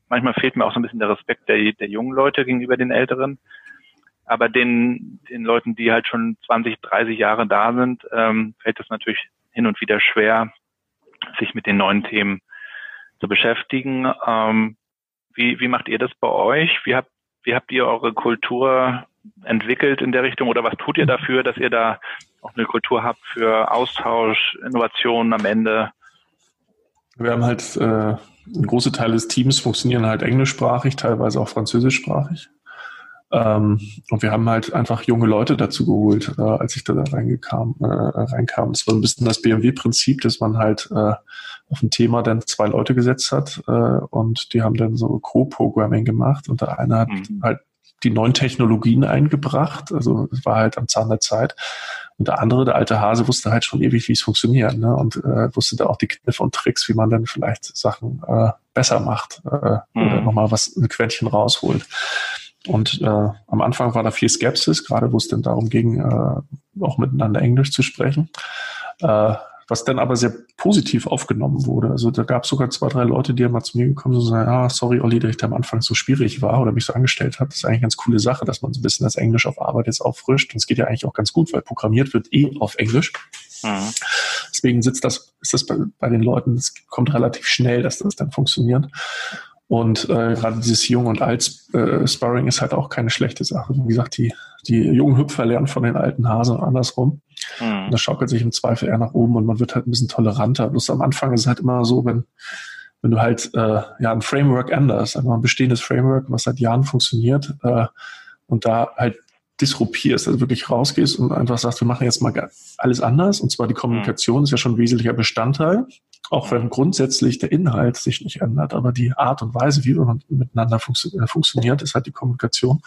Manchmal fehlt mir auch so ein bisschen der Respekt der, der jungen Leute gegenüber den Älteren. Aber den, den Leuten, die halt schon 20, 30 Jahre da sind, ähm, fällt es natürlich hin und wieder schwer, sich mit den neuen Themen zu beschäftigen. Ähm, wie, wie macht ihr das bei euch? Wie habt wie habt ihr eure Kultur entwickelt in der Richtung oder was tut ihr dafür, dass ihr da auch eine Kultur habt für Austausch, Innovationen am Ende? Wir haben halt äh, ein großer Teil des Teams funktionieren halt englischsprachig, teilweise auch französischsprachig. Ähm, und wir haben halt einfach junge Leute dazu geholt, äh, als ich da reingekam, äh, reinkam. Das war ein bisschen das BMW-Prinzip, dass man halt äh, auf ein Thema dann zwei Leute gesetzt hat äh, und die haben dann so Co-Programming gemacht und der eine hat mhm. halt die neuen Technologien eingebracht, also es war halt am Zahn der Zeit. Und der andere, der alte Hase, wusste halt schon ewig, wie es funktioniert ne? und äh, wusste da auch die Kniffe und Tricks, wie man dann vielleicht Sachen äh, besser macht äh, mhm. oder nochmal was ein Quäntchen rausholt. Und äh, am Anfang war da viel Skepsis, gerade wo es denn darum ging, äh, auch miteinander Englisch zu sprechen. Äh, was dann aber sehr positiv aufgenommen wurde. Also da gab es sogar zwei, drei Leute, die mal zu mir gekommen sind und sagen, ah, sorry, Olli, dass ich da am Anfang so schwierig war oder mich so angestellt habe. Das ist eigentlich eine ganz coole Sache, dass man so ein bisschen das Englisch auf Arbeit jetzt auffrischt. Und es geht ja eigentlich auch ganz gut, weil programmiert wird eh auf Englisch. Mhm. Deswegen sitzt das, ist das bei, bei den Leuten, es kommt relativ schnell, dass das dann funktioniert. Und äh, gerade dieses Jung- und Alt-Sparring äh, ist halt auch keine schlechte Sache. Wie gesagt, die, die jungen Hüpfer lernen von den alten Hasen und andersrum. Mhm. Und das schaukelt sich im Zweifel eher nach oben und man wird halt ein bisschen toleranter. Bloß am Anfang ist es halt immer so, wenn, wenn du halt äh, ja ein Framework änderst, einfach ein bestehendes Framework, was seit Jahren funktioniert, äh, und da halt disruptierst, also wirklich rausgehst und einfach sagst, wir machen jetzt mal alles anders. Und zwar die Kommunikation mhm. ist ja schon ein wesentlicher Bestandteil. Auch wenn grundsätzlich der Inhalt sich nicht ändert, aber die Art und Weise, wie man miteinander funktio äh, funktioniert, ist halt die Kommunikation.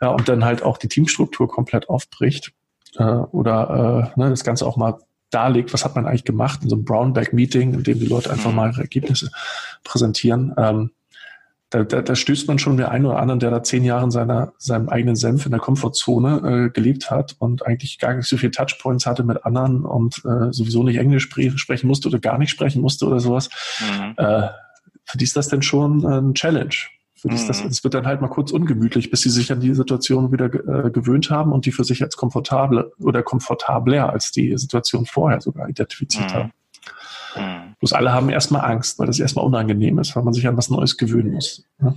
Ja, und dann halt auch die Teamstruktur komplett aufbricht äh, oder äh, ne, das Ganze auch mal darlegt, was hat man eigentlich gemacht in so einem Brownback-Meeting, in dem die Leute einfach mhm. mal ihre Ergebnisse präsentieren. Ähm, da, da, da stößt man schon der einen oder anderen, der da zehn Jahre in seiner, seinem eigenen Senf in der Komfortzone äh, gelebt hat und eigentlich gar nicht so viele Touchpoints hatte mit anderen und äh, sowieso nicht Englisch spre sprechen musste oder gar nicht sprechen musste oder sowas. Mhm. Äh, für die ist das denn schon äh, ein Challenge. Für die ist das, es mhm. wird dann halt mal kurz ungemütlich, bis sie sich an die Situation wieder äh, gewöhnt haben und die für sich als komfortable oder komfortabler als die Situation vorher sogar identifiziert mhm. haben. Mhm. Bloß alle haben erstmal Angst, weil das erstmal unangenehm ist, weil man sich an was Neues gewöhnen muss. Ne?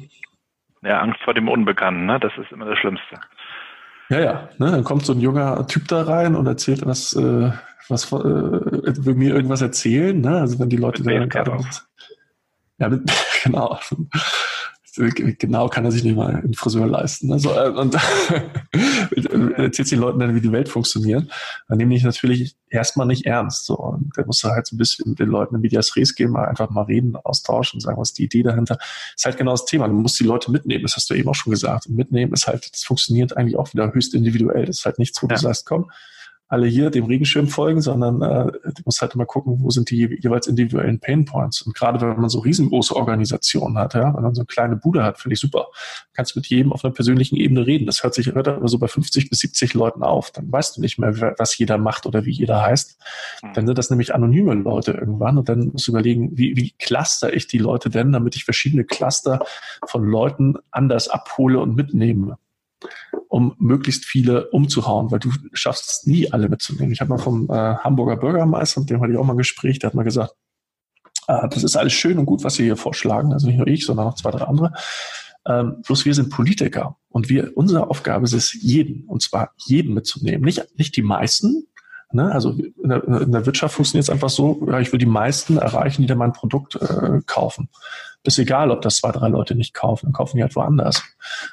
Ja, Angst vor dem Unbekannten, ne? das ist immer das Schlimmste. Ja, ja. Ne? Dann kommt so ein junger Typ da rein und erzählt was, äh, was äh, will mir irgendwas erzählen. Ne? Also wenn die Leute da gerade. Ja, genau genau kann er sich nicht mal einen Friseur leisten. Also, äh, und erzählt den Leuten dann, wie die Welt funktioniert. Dann nehme ich natürlich erstmal nicht ernst. So. Und der muss halt so ein bisschen den Leuten in Medias Res gehen, mal einfach mal reden, austauschen, sagen, was ist die Idee dahinter. ist halt genau das Thema. Du musst die Leute mitnehmen. Das hast du eben auch schon gesagt. Und mitnehmen ist halt, das funktioniert eigentlich auch wieder höchst individuell. Das ist halt nichts, wo ja. du sagst, komm, alle hier dem Regenschirm folgen, sondern äh, du musst halt immer gucken, wo sind die jeweils individuellen Painpoints. Und gerade wenn man so riesengroße Organisationen hat, ja, wenn man so eine kleine Bude hat, finde ich super. Kannst mit jedem auf einer persönlichen Ebene reden. Das hört sich hört aber so bei 50 bis 70 Leuten auf. Dann weißt du nicht mehr, was jeder macht oder wie jeder heißt. Mhm. Dann sind das nämlich anonyme Leute irgendwann. Und dann musst du überlegen, wie, wie cluster ich die Leute denn, damit ich verschiedene Cluster von Leuten anders abhole und mitnehme um möglichst viele umzuhauen, weil du schaffst es nie, alle mitzunehmen. Ich habe mal vom äh, Hamburger Bürgermeister, mit dem hatte ich auch mal ein Gespräch, der hat mal gesagt, äh, das ist alles schön und gut, was Sie hier vorschlagen, also nicht nur ich, sondern auch zwei, drei andere. Ähm, bloß wir sind Politiker und wir, unsere Aufgabe ist es, jeden, und zwar jeden mitzunehmen. Nicht, nicht die meisten, Ne? Also in der, in der Wirtschaft funktioniert es einfach so, ich will die meisten erreichen, die dann mein Produkt äh, kaufen. Ist egal, ob das zwei, drei Leute nicht kaufen, dann kaufen die halt woanders.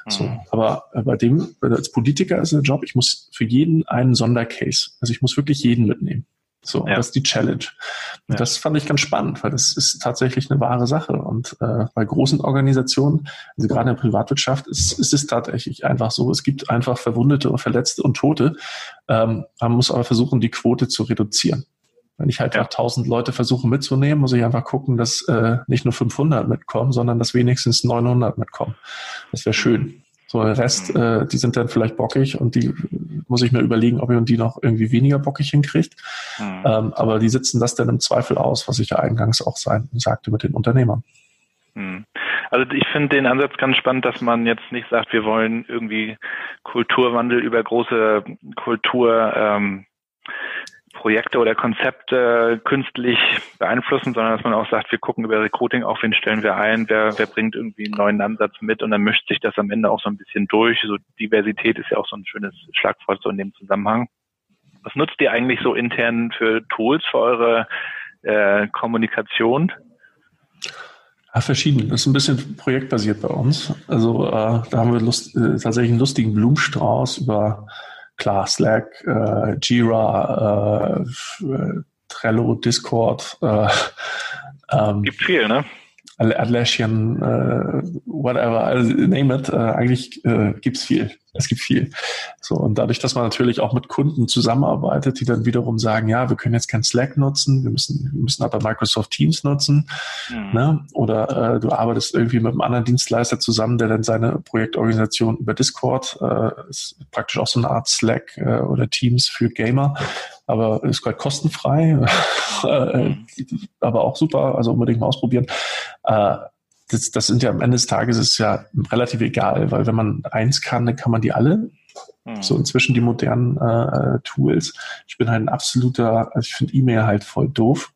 Mhm. So, aber bei dem, als Politiker ist der Job, ich muss für jeden einen Sondercase. Also ich muss wirklich jeden mitnehmen. So, ja. das ist die Challenge. Ja. das fand ich ganz spannend, weil das ist tatsächlich eine wahre Sache. Und äh, bei großen Organisationen, also gerade in der Privatwirtschaft, ist, ist es tatsächlich einfach so, es gibt einfach Verwundete und Verletzte und Tote. Ähm, man muss aber versuchen, die Quote zu reduzieren. Wenn ich halt ja. 1000 Leute versuche mitzunehmen, muss ich einfach gucken, dass äh, nicht nur 500 mitkommen, sondern dass wenigstens 900 mitkommen. Das wäre schön. So, der Rest, äh, die sind dann vielleicht bockig und die muss ich mir überlegen, ob ich und die noch irgendwie weniger bockig hinkriegt. Mhm. Ähm, aber die sitzen das dann im Zweifel aus, was ich ja eingangs auch sein, sagte mit den Unternehmern. Mhm. Also ich finde den Ansatz ganz spannend, dass man jetzt nicht sagt, wir wollen irgendwie Kulturwandel über große Kultur ähm, Projekte oder Konzepte künstlich beeinflussen, sondern dass man auch sagt, wir gucken über Recruiting auch, wen stellen wir ein, wer, wer bringt irgendwie einen neuen Ansatz mit und dann mischt sich das am Ende auch so ein bisschen durch. So Diversität ist ja auch so ein schönes Schlagwort so in dem Zusammenhang. Was nutzt ihr eigentlich so intern für Tools für eure äh, Kommunikation? Ja, verschieden. Das ist ein bisschen projektbasiert bei uns. Also äh, da haben wir Lust, äh, tatsächlich einen lustigen Blumenstrauß über klar, Slack, äh, Jira, äh, Trello, Discord. Äh, ähm, Gibt viel, ne? Atlassian, äh, whatever, also name it, äh, eigentlich äh, gibt's viel. Es gibt viel. So, und dadurch, dass man natürlich auch mit Kunden zusammenarbeitet, die dann wiederum sagen, ja, wir können jetzt kein Slack nutzen, wir müssen, wir müssen aber Microsoft Teams nutzen. Mhm. Ne? Oder äh, du arbeitest irgendwie mit einem anderen Dienstleister zusammen, der dann seine Projektorganisation über Discord, äh, ist praktisch auch so eine Art Slack äh, oder Teams für Gamer, aber ist halt kostenfrei, äh, aber auch super, also unbedingt mal ausprobieren. Äh, das, das sind ja am Ende des Tages ist ja relativ egal, weil wenn man eins kann, dann kann man die alle. Mhm. So inzwischen die modernen äh, äh, Tools. Ich bin halt ein absoluter, also ich finde E-Mail halt voll doof.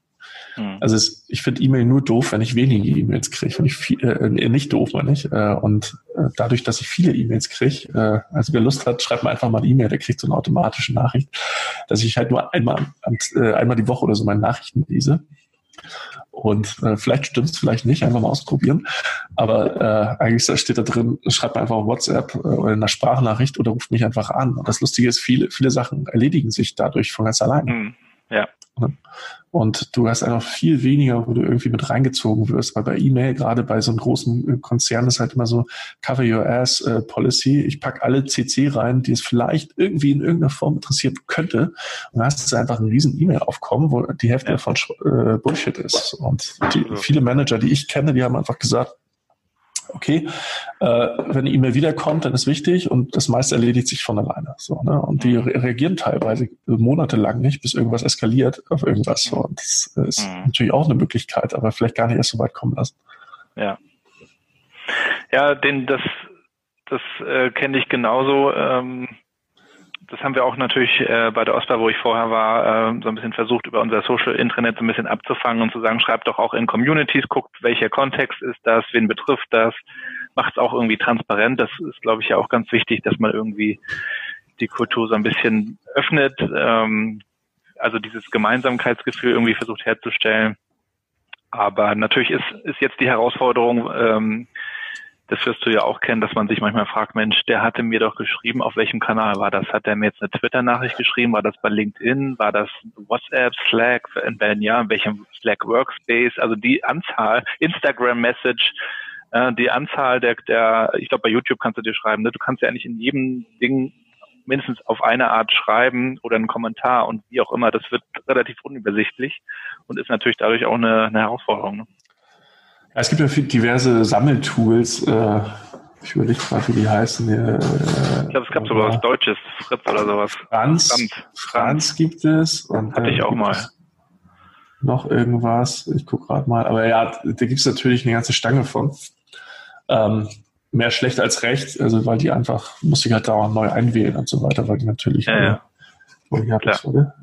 Mhm. Also es, ich finde E-Mail nur doof, wenn ich wenige E-Mails kriege. Wenn ich viel, äh, nicht doof, meine ich. Äh, und äh, dadurch, dass ich viele E-Mails kriege, äh, also wer Lust hat, schreibt mir einfach mal eine E-Mail, der kriegt so eine automatische Nachricht, dass ich halt nur einmal, äh, einmal die Woche oder so meine Nachrichten lese. Und äh, vielleicht stimmt es, vielleicht nicht, einfach mal ausprobieren. Aber äh, eigentlich steht da drin, schreibt mir einfach WhatsApp äh, oder in einer Sprachnachricht oder ruft mich einfach an. Und das Lustige ist, viele, viele Sachen erledigen sich dadurch von ganz allein. Mhm. Ja. Und du hast einfach viel weniger, wo du irgendwie mit reingezogen wirst, weil bei E-Mail, gerade bei so einem großen äh, Konzern, ist halt immer so Cover Your Ass äh, Policy. Ich pack alle CC rein, die es vielleicht irgendwie in irgendeiner Form interessieren könnte. Und dann hast du einfach ein riesen E-Mail-Aufkommen, wo die Hälfte davon äh, Bullshit ist. Und die, viele Manager, die ich kenne, die haben einfach gesagt, okay, äh, wenn eine E-Mail wiederkommt, dann ist wichtig und das meiste erledigt sich von alleine. So, ne? Und die re reagieren teilweise monatelang nicht, bis irgendwas eskaliert auf irgendwas. So. Und das ist mhm. natürlich auch eine Möglichkeit, aber vielleicht gar nicht erst so weit kommen lassen. Ja. Ja, den, das, das äh, kenne ich genauso. Ähm, das haben wir auch natürlich äh, bei der OSPA, wo ich vorher war, äh, so ein bisschen versucht, über unser Social Intranet so ein bisschen abzufangen und zu sagen, schreibt doch auch in Communities, guckt, welcher Kontext ist das, wen betrifft das, macht es auch irgendwie transparent. Das ist, glaube ich, ja auch ganz wichtig, dass man irgendwie die Kultur so ein bisschen öffnet, ähm, also dieses Gemeinsamkeitsgefühl irgendwie versucht herzustellen. Aber natürlich ist, ist jetzt die Herausforderung, ähm, das wirst du ja auch kennen, dass man sich manchmal fragt, Mensch, der hatte mir doch geschrieben, auf welchem Kanal war das? Hat er mir jetzt eine Twitter-Nachricht geschrieben? War das bei LinkedIn? War das WhatsApp, Slack? Wenn ja, in welchem Slack Workspace? Also die Anzahl, Instagram-Message, äh, die Anzahl der, der ich glaube bei YouTube kannst du dir schreiben, ne? du kannst ja eigentlich in jedem Ding mindestens auf eine Art schreiben oder einen Kommentar und wie auch immer, das wird relativ unübersichtlich und ist natürlich dadurch auch eine, eine Herausforderung. Ne? Es gibt ja diverse Sammeltools. Äh, ich überlege gerade, wie die heißen. Äh, ich glaube, es gab sogar was Deutsches, Fritz oder sowas. Franz, Franz, Franz gibt es. Und, Hatte ich auch mal. Noch irgendwas. Ich gucke gerade mal. Aber ja, da gibt es natürlich eine ganze Stange von. Ähm, mehr schlecht als recht, also weil die einfach, muss ich halt dauernd neu einwählen und so weiter, weil die natürlich. Ja, ja. Äh, Klar. Das, oder?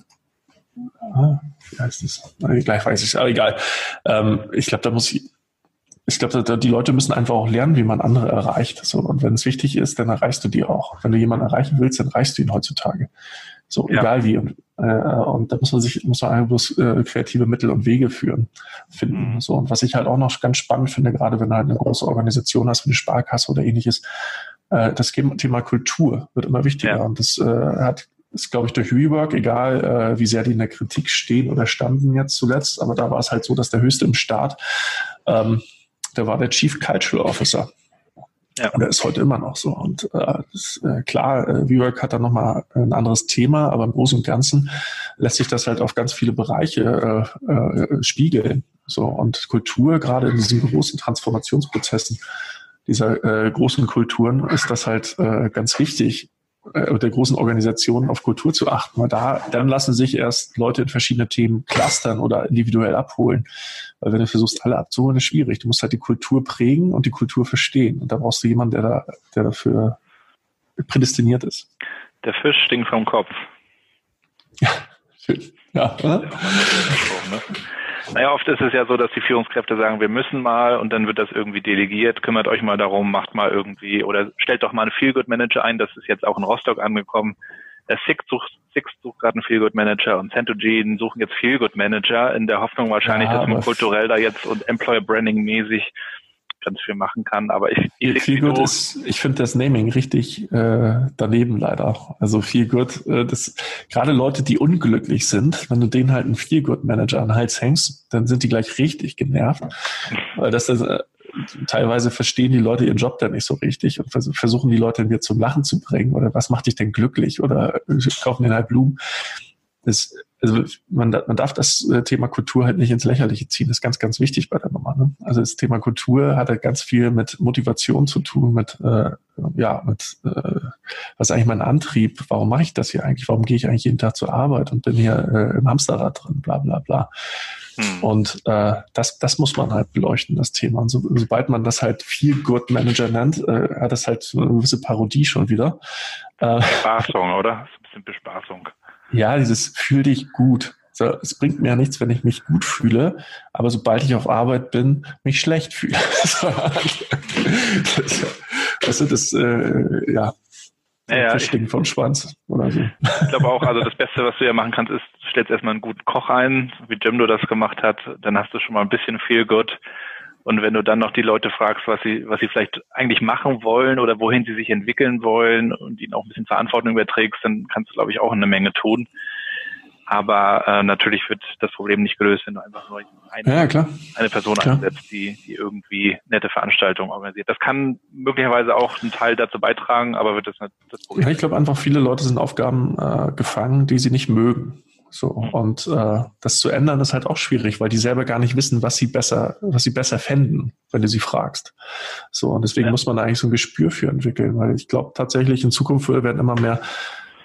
Ah, wie heißt das? Gleich weiß ich es, aber egal. Ähm, ich glaube, da muss ich ich glaube, die Leute müssen einfach auch lernen, wie man andere erreicht. So, und wenn es wichtig ist, dann erreichst du die auch. Wenn du jemanden erreichen willst, dann erreichst du ihn heutzutage. So, ja. egal wie. Und, äh, und da muss man sich, muss man einfach bloß äh, kreative Mittel und Wege führen, finden. Mhm. So, und was ich halt auch noch ganz spannend finde, gerade wenn du halt eine große Organisation hast, wie eine Sparkasse oder ähnliches, äh, das Thema Kultur wird immer wichtiger. Ja. Und das äh, hat ist, glaube ich, durch Rework, egal äh, wie sehr die in der Kritik stehen oder standen jetzt zuletzt, aber da war es halt so, dass der höchste im Staat, ähm, der war der Chief Cultural Officer. Ja. Und er ist heute immer noch so. Und äh, ist, äh, klar, äh, WeWork hat da nochmal ein anderes Thema, aber im Großen und Ganzen lässt sich das halt auf ganz viele Bereiche äh, äh, spiegeln. So und Kultur, gerade in diesen großen Transformationsprozessen dieser äh, großen Kulturen, ist das halt äh, ganz wichtig, äh, der großen Organisationen auf Kultur zu achten, weil da dann lassen sich erst Leute in verschiedene Themen clustern oder individuell abholen. Weil wenn du versuchst, alle abzuholen, ist schwierig. Du musst halt die Kultur prägen und die Kultur verstehen. Und da brauchst du jemanden, der da, der dafür prädestiniert ist. Der Fisch stinkt vom Kopf. Ja, schön. Ja, oder? Ja, naja, oft ist es ja so, dass die Führungskräfte sagen, wir müssen mal und dann wird das irgendwie delegiert, kümmert euch mal darum, macht mal irgendwie oder stellt doch mal einen Feelgood-Manager ein, das ist jetzt auch in Rostock angekommen. Six sucht, Six sucht gerade einen Feelgood-Manager und Centogene suchen jetzt Feelgood-Manager in der Hoffnung wahrscheinlich, ja, dass man kulturell da jetzt und Employer Branding mäßig ganz viel machen kann. Aber ich, ich viel gut ist, ich finde das Naming richtig äh, daneben leider. Also viel gut, äh, das gerade Leute, die unglücklich sind, wenn du denen halt einen Feel Good Manager an den Hals hängst, dann sind die gleich richtig genervt, weil das äh, teilweise verstehen die Leute ihren Job dann nicht so richtig und vers versuchen die Leute dann wieder zum Lachen zu bringen oder was macht dich denn glücklich oder kaufen den halt Blumen. Das also man, man darf das äh, Thema Kultur halt nicht ins Lächerliche ziehen. Das ist ganz, ganz wichtig bei der Nummer. Ne? Also das Thema Kultur hat halt ganz viel mit Motivation zu tun, mit äh, ja, mit äh, was ist eigentlich mein Antrieb? Warum mache ich das hier eigentlich? Warum gehe ich eigentlich jeden Tag zur Arbeit und bin hier äh, im Hamsterrad drin? Bla bla bla. Hm. Und äh, das, das muss man halt beleuchten, das Thema. Und so, sobald man das halt viel Good Manager nennt, äh, hat das halt eine gewisse Parodie schon wieder. Äh, Bespaßung, oder? Ist ein bisschen Bespaßung. Ja, dieses fühl dich gut. So, es bringt mir ja nichts, wenn ich mich gut fühle, aber sobald ich auf Arbeit bin, mich schlecht fühle. das, ist das, äh, ja, ja, Verstinken vom Schwanz oder so. Ich glaube auch, also das Beste, was du ja machen kannst, ist, du stellst erstmal einen guten Koch ein, wie Jimdo das gemacht hat, dann hast du schon mal ein bisschen viel gut. Und wenn du dann noch die Leute fragst, was sie, was sie vielleicht eigentlich machen wollen oder wohin sie sich entwickeln wollen und ihnen auch ein bisschen Verantwortung überträgst, dann kannst du, glaube ich, auch eine Menge tun. Aber äh, natürlich wird das Problem nicht gelöst, wenn du einfach nur eine, ja, eine Person klar. einsetzt, die, die irgendwie nette Veranstaltungen organisiert. Das kann möglicherweise auch einen Teil dazu beitragen, aber wird das nicht das Problem. Ja, ich glaube einfach, viele Leute sind Aufgaben äh, gefangen, die sie nicht mögen. So und äh, das zu ändern ist halt auch schwierig, weil die selber gar nicht wissen, was sie besser, was sie besser fänden, wenn du sie fragst. So und deswegen ja. muss man eigentlich so ein Gespür für entwickeln, weil ich glaube tatsächlich in Zukunft werden immer mehr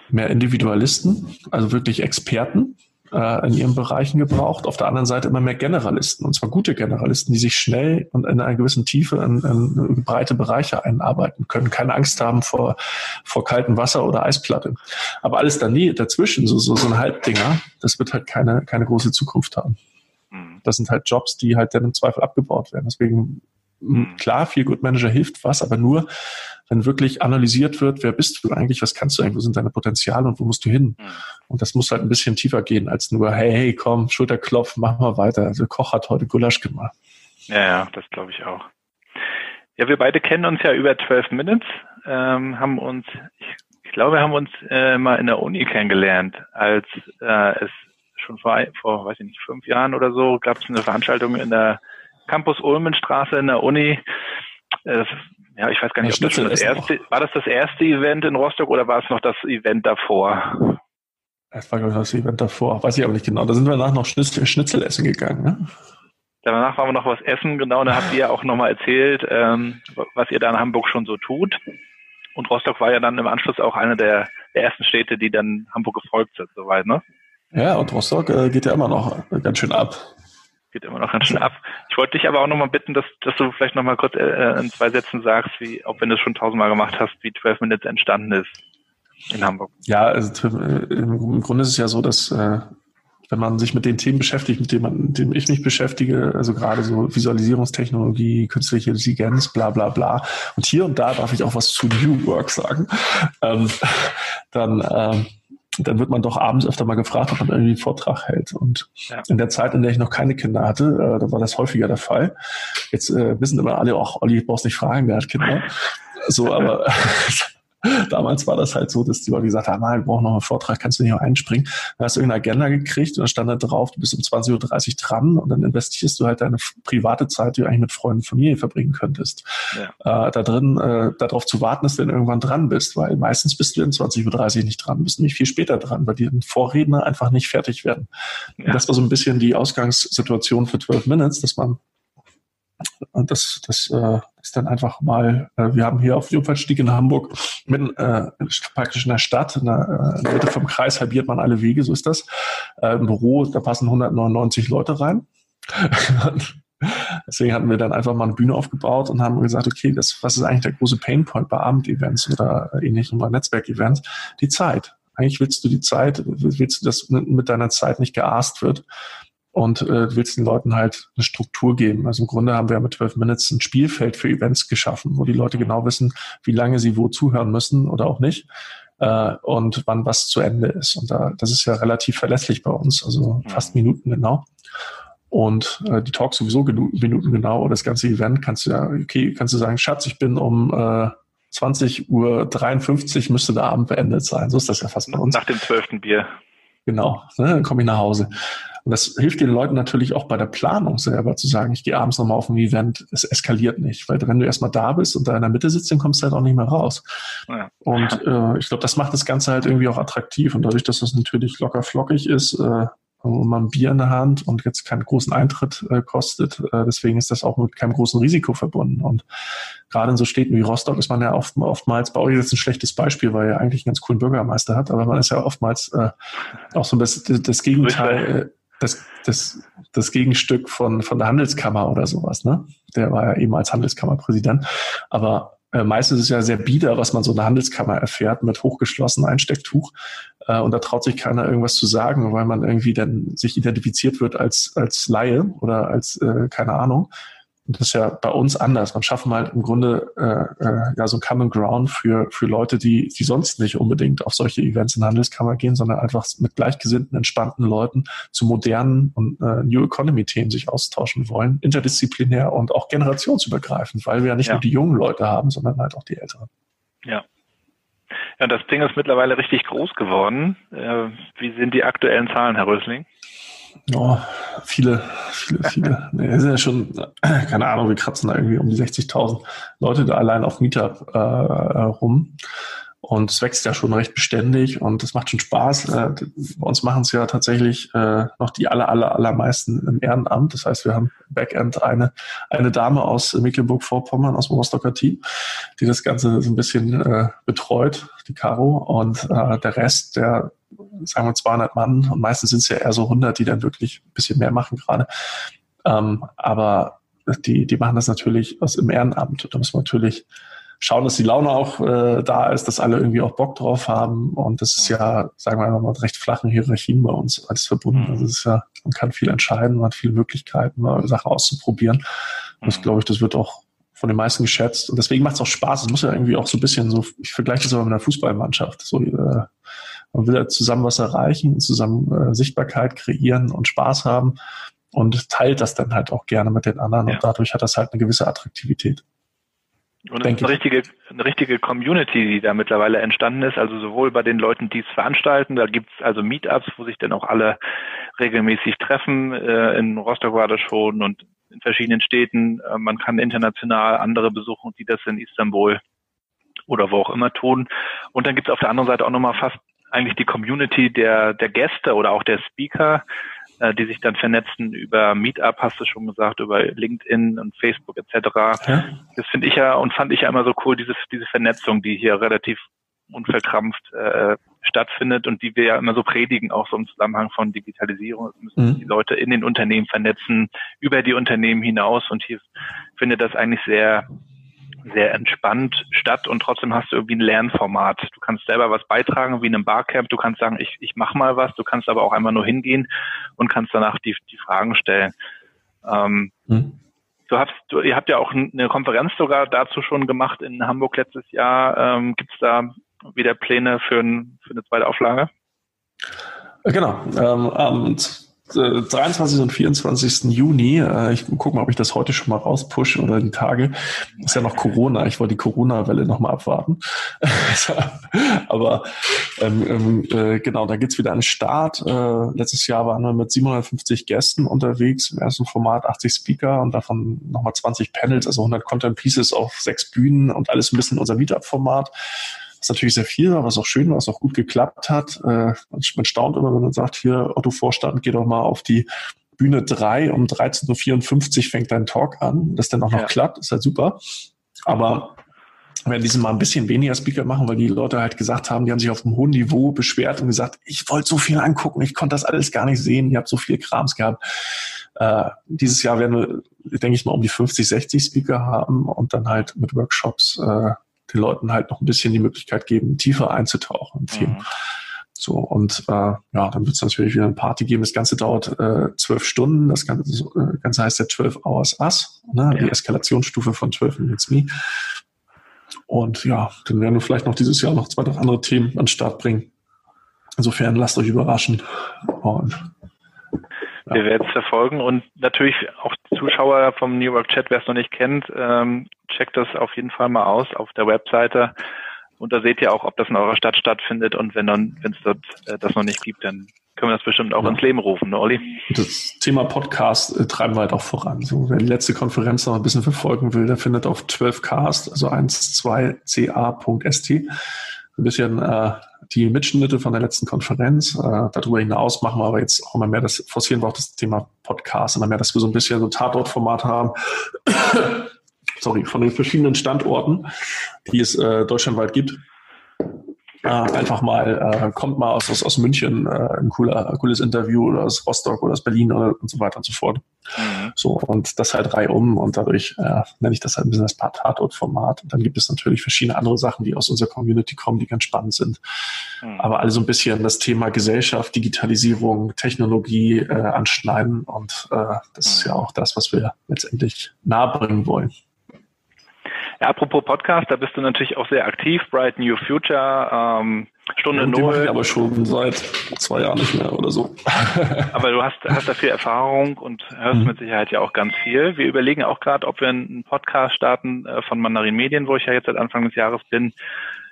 mehr Individualisten, also wirklich Experten, äh, in ihren Bereichen gebraucht. Auf der anderen Seite immer mehr Generalisten, und zwar gute Generalisten, die sich schnell und in einer gewissen Tiefe in, in breite Bereiche einarbeiten können, keine Angst haben vor, vor kaltem Wasser oder Eisplatte. Aber alles daneben, dazwischen, so, so, so ein Halbdinger, das wird halt keine, keine große Zukunft haben. Mhm. Das sind halt Jobs, die halt dann im Zweifel abgebaut werden. Deswegen Mhm. Klar, viel Good Manager hilft was, aber nur, wenn wirklich analysiert wird, wer bist du eigentlich, was kannst du eigentlich, wo sind deine Potenziale und wo musst du hin? Mhm. Und das muss halt ein bisschen tiefer gehen als nur, hey, hey, komm, Schulterklopf, mach mal weiter. Also Koch hat heute Gulasch gemacht. Ja, ja, das glaube ich auch. Ja, wir beide kennen uns ja über 12 Minutes, ähm, haben uns, ich, ich glaube, wir haben uns äh, mal in der Uni kennengelernt, als äh, es schon vor, vor, weiß ich nicht, fünf Jahren oder so, gab es eine Veranstaltung in der Campus Ulmenstraße in der Uni. Äh, ja, ich weiß gar nicht, ob das, das erste, war das das erste Event in Rostock oder war es noch das Event davor? Es war, glaube ich, das Event davor. Weiß ich aber nicht genau. Da sind wir danach noch Schnitzel, Schnitzel essen gegangen, ne? Danach waren wir noch was essen, genau. Da habt ihr auch nochmal erzählt, ähm, was ihr da in Hamburg schon so tut. Und Rostock war ja dann im Anschluss auch eine der, der ersten Städte, die dann Hamburg gefolgt sind, soweit, ne? Ja, und Rostock äh, geht ja immer noch ganz schön ab geht immer noch ganz schön ab. Ich wollte dich aber auch nochmal bitten, dass, dass du vielleicht nochmal kurz äh, in zwei Sätzen sagst, wie, auch wenn du es schon tausendmal gemacht hast, wie 12 Minutes entstanden ist in Hamburg. Ja, also äh, im Grunde ist es ja so, dass äh, wenn man sich mit den Themen beschäftigt, mit denen, man, denen ich mich beschäftige, also gerade so Visualisierungstechnologie, künstliche Intelligenz, bla bla bla, und hier und da darf ich auch was zu New Work sagen, ähm, dann ähm, dann wird man doch abends öfter mal gefragt, ob man irgendwie einen Vortrag hält. Und ja. in der Zeit, in der ich noch keine Kinder hatte, äh, da war das häufiger der Fall. Jetzt äh, wissen immer alle, auch Olli, brauchst nicht fragen, wer hat Kinder. So, aber Damals war das halt so, dass die Leute gesagt haben, ah, wir brauchen noch einen Vortrag, kannst du nicht noch einspringen? Dann hast du irgendeine Agenda gekriegt und dann stand da drauf, du bist um 20.30 Uhr dran und dann investierst du halt deine private Zeit, die du eigentlich mit Freunden und Familie verbringen könntest. Ja. Äh, da drin, äh, darauf zu warten, dass du dann irgendwann dran bist, weil meistens bist du dann 20.30 Uhr nicht dran, du bist nämlich viel später dran, weil die Vorredner einfach nicht fertig werden. Ja. das war so ein bisschen die Ausgangssituation für 12 Minutes, dass man und das, das äh, ist dann einfach mal, äh, wir haben hier auf Jungfernstieg in Hamburg mit, äh, praktisch in der Stadt, in der, äh, in der Mitte vom Kreis halbiert man alle Wege, so ist das. Äh, Im Büro, da passen 199 Leute rein. Deswegen hatten wir dann einfach mal eine Bühne aufgebaut und haben gesagt, okay, das, was ist eigentlich der große Painpoint bei Abendevents oder ähnlichen bei Netzwerkevents? Die Zeit. Eigentlich willst du die Zeit, willst du, dass mit deiner Zeit nicht geaßt wird und äh, willst den Leuten halt eine Struktur geben. Also im Grunde haben wir mit 12 Minutes ein Spielfeld für Events geschaffen, wo die Leute genau wissen, wie lange sie wo zuhören müssen oder auch nicht äh, und wann was zu Ende ist. Und da, das ist ja relativ verlässlich bei uns, also fast Minuten genau. Und äh, die Talks sowieso Minuten genau oder das ganze Event kannst du ja, okay, kannst du sagen, Schatz, ich bin um äh, 20 Uhr 53 müsste der Abend beendet sein. So ist das ja fast bei uns. Nach dem zwölften Bier. Genau, ne, dann komme ich nach Hause. Und das hilft den Leuten natürlich auch bei der Planung selber zu sagen, ich gehe abends nochmal auf ein Event, es eskaliert nicht. Weil wenn du erstmal da bist und da in der Mitte sitzt, dann kommst du halt auch nicht mehr raus. Ja. Und äh, ich glaube, das macht das Ganze halt irgendwie auch attraktiv. Und dadurch, dass das natürlich locker flockig ist, äh, und man ein Bier in der Hand und jetzt keinen großen Eintritt äh, kostet. Äh, deswegen ist das auch mit keinem großen Risiko verbunden. Und gerade in so Städten wie Rostock ist man ja oft, oftmals, bei euch jetzt ein schlechtes Beispiel, weil er eigentlich einen ganz coolen Bürgermeister hat, aber man ist ja oftmals äh, auch so ein bisschen das Gegenteil. Das, das, das Gegenstück von, von der Handelskammer oder sowas, ne? Der war ja eben als Handelskammerpräsident. Aber äh, meistens ist es ja sehr bieder, was man so in der Handelskammer erfährt, mit hochgeschlossenem Einstecktuch. Äh, und da traut sich keiner irgendwas zu sagen, weil man irgendwie dann sich identifiziert wird als, als Laie oder als, äh, keine Ahnung. Das ist ja bei uns anders. Man schaffen halt im Grunde äh, äh, ja so ein Common Ground für, für Leute, die, die sonst nicht unbedingt auf solche Events in Handelskammer gehen, sondern einfach mit gleichgesinnten, entspannten Leuten zu modernen und äh, New Economy-Themen sich austauschen wollen, interdisziplinär und auch generationsübergreifend, weil wir ja nicht ja. nur die jungen Leute haben, sondern halt auch die Älteren. Ja. Ja, das Ding ist mittlerweile richtig groß geworden. Äh, wie sind die aktuellen Zahlen, Herr Rösling? Oh, viele, viele, viele. nee, sind ja schon, keine Ahnung, wir kratzen da irgendwie um die 60.000 Leute da allein auf Meetup äh, äh, rum. Und es wächst ja schon recht beständig und es macht schon Spaß. Äh, bei uns machen es ja tatsächlich äh, noch die aller, aller, allermeisten im Ehrenamt. Das heißt, wir haben Backend eine, eine Dame aus Mecklenburg-Vorpommern, aus dem Rostocker Team, die das Ganze so ein bisschen äh, betreut, die Caro. Und äh, der Rest, der sagen wir 200 Mann und meistens sind es ja eher so 100, die dann wirklich ein bisschen mehr machen gerade. Ähm, aber die, die machen das natürlich aus im Ehrenamt. Da muss man natürlich schauen, dass die Laune auch äh, da ist, dass alle irgendwie auch Bock drauf haben. Und das ist ja, sagen wir mal, mit recht flachen Hierarchien bei uns als verbunden. Also es ist ja, man kann viel entscheiden, man hat viele Möglichkeiten, mal Sachen auszuprobieren. Und das glaube ich, das wird auch von den meisten geschätzt. Und deswegen macht es auch Spaß. Es muss ja irgendwie auch so ein bisschen so, ich vergleiche das aber mit einer Fußballmannschaft. So, äh, man will zusammen was erreichen, zusammen äh, Sichtbarkeit kreieren und Spaß haben und teilt das dann halt auch gerne mit den anderen ja. und dadurch hat das halt eine gewisse Attraktivität. Und es ist eine richtige, eine richtige Community, die da mittlerweile entstanden ist, also sowohl bei den Leuten, die es veranstalten, da gibt's also Meetups, wo sich dann auch alle regelmäßig treffen. Äh, in Rostock war das schon und in verschiedenen Städten. Äh, man kann international andere besuchen, die das in Istanbul oder wo auch immer tun. Und dann gibt's auf der anderen Seite auch nochmal fast eigentlich die Community der, der Gäste oder auch der Speaker, äh, die sich dann vernetzen über Meetup, hast du schon gesagt, über LinkedIn und Facebook etc. Ja. Das finde ich ja und fand ich ja immer so cool, diese, diese Vernetzung, die hier relativ unverkrampft äh, stattfindet und die wir ja immer so predigen, auch so im Zusammenhang von Digitalisierung. Es müssen mhm. die Leute in den Unternehmen vernetzen, über die Unternehmen hinaus und hier findet das eigentlich sehr sehr entspannt statt und trotzdem hast du irgendwie ein Lernformat. Du kannst selber was beitragen, wie in einem Barcamp. Du kannst sagen, ich, ich mache mal was. Du kannst aber auch einfach nur hingehen und kannst danach die, die Fragen stellen. Ähm, hm. Du hast, du, ihr habt ja auch eine Konferenz sogar dazu schon gemacht in Hamburg letztes Jahr. Ähm, Gibt es da wieder Pläne für, ein, für eine zweite Auflage? Genau. Ähm, 23. und 24. Juni. Äh, ich gucke mal, ob ich das heute schon mal rauspushe oder die Tage. Ist ja noch Corona. Ich wollte die Corona-Welle nochmal abwarten. Aber ähm, ähm, äh, genau, da geht's wieder an den Start. Äh, letztes Jahr waren wir mit 750 Gästen unterwegs im ersten Format, 80 Speaker und davon nochmal 20 Panels, also 100 Content Pieces auf sechs Bühnen und alles ein bisschen unser Meetup-Format was natürlich sehr viel war, was auch schön war, was auch gut geklappt hat. Äh, man staunt immer, wenn man sagt, hier, Otto Vorstand, geh doch mal auf die Bühne 3, um 13.54 Uhr fängt dein Talk an. Das dann auch noch ja. klappt, ist halt super. Aber wir werden diesem Mal ein bisschen weniger Speaker machen, weil die Leute halt gesagt haben, die haben sich auf einem hohen Niveau beschwert und gesagt, ich wollte so viel angucken, ich konnte das alles gar nicht sehen, ihr habt so viel Krams gehabt. Äh, dieses Jahr werden wir, denke ich mal, um die 50, 60 Speaker haben und dann halt mit Workshops äh, den Leuten halt noch ein bisschen die Möglichkeit geben, tiefer einzutauchen in Themen. Mhm. So, und äh, ja, dann wird es natürlich wieder eine Party geben. Das Ganze dauert äh, zwölf Stunden. Das Ganze, äh, Ganze heißt ja 12 Hours Us, ne? Ja. die Eskalationsstufe von 12 Minutes Me. Und ja, dann werden wir vielleicht noch dieses Jahr noch zwei, drei andere Themen an den Start bringen. Insofern lasst euch überraschen. Und ja. Wir werden es verfolgen und natürlich auch Zuschauer vom New York Chat, wer es noch nicht kennt, ähm, checkt das auf jeden Fall mal aus auf der Webseite. Und da seht ihr auch, ob das in eurer Stadt stattfindet und wenn dann, wenn es dort äh, das noch nicht gibt, dann können wir das bestimmt auch ja. ins Leben rufen, ne, Olli? Das Thema Podcast äh, treiben wir halt auch voran. So, wer die letzte Konferenz noch ein bisschen verfolgen will, der findet auf 12cast, also 12ca.st, ein bisschen äh, die Mitschnitte von der letzten Konferenz. Äh, darüber hinaus machen wir aber jetzt auch immer mehr das, forcieren wir auch das Thema Podcast, immer mehr, dass wir so ein bisschen so Tatortformat haben. Sorry, von den verschiedenen Standorten, die es äh, deutschlandweit gibt äh, einfach mal, äh, kommt mal aus, aus, aus München äh, ein cooler, cooles Interview oder aus Rostock oder aus Berlin oder und so weiter und so fort. Mhm. So, und das halt reihum und dadurch äh, nenne ich das halt ein bisschen das Tatort-Format. Und dann gibt es natürlich verschiedene andere Sachen, die aus unserer Community kommen, die ganz spannend sind. Mhm. Aber alle so ein bisschen das Thema Gesellschaft, Digitalisierung, Technologie äh, anschneiden und äh, das mhm. ist ja auch das, was wir letztendlich nahebringen wollen. Ja, apropos Podcast, da bist du natürlich auch sehr aktiv. Bright New Future, ähm, Stunde ja, Null. Ich aber schon seit zwei Jahren nicht mehr oder so. aber du hast, hast da viel Erfahrung und hörst mhm. mit Sicherheit ja auch ganz viel. Wir überlegen auch gerade, ob wir einen Podcast starten äh, von Mandarin Medien, wo ich ja jetzt seit Anfang des Jahres bin.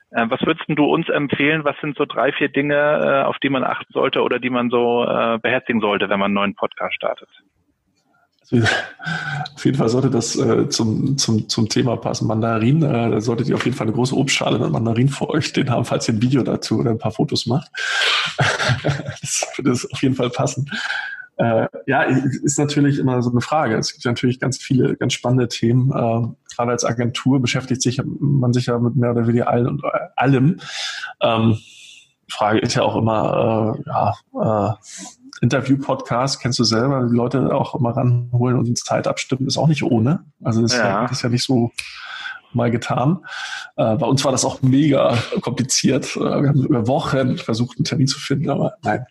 Äh, was würdest du uns empfehlen? Was sind so drei, vier Dinge, äh, auf die man achten sollte oder die man so beherzigen sollte, wenn man einen neuen Podcast startet? Auf jeden Fall sollte das äh, zum, zum, zum Thema passen. Mandarin, äh, da solltet ihr auf jeden Fall eine große Obstschale mit Mandarin vor euch stehen haben, falls ihr ein Video dazu oder ein paar Fotos macht. das würde es auf jeden Fall passen. Äh, ja, ist natürlich immer so eine Frage. Es gibt natürlich ganz viele, ganz spannende Themen. Äh, gerade als Agentur beschäftigt sich man sich ja mit mehr oder weniger allem. Und, äh, allem. Ähm, Frage ist ja auch immer, äh, ja, äh, Interview-Podcast, kennst du selber, die Leute auch immer ranholen und ins Zeit abstimmen, ist auch nicht ohne. Also das, ja. ist ja nicht so mal getan. Äh, bei uns war das auch mega kompliziert. Äh, wir haben über Wochen versucht, einen Termin zu finden, aber nein,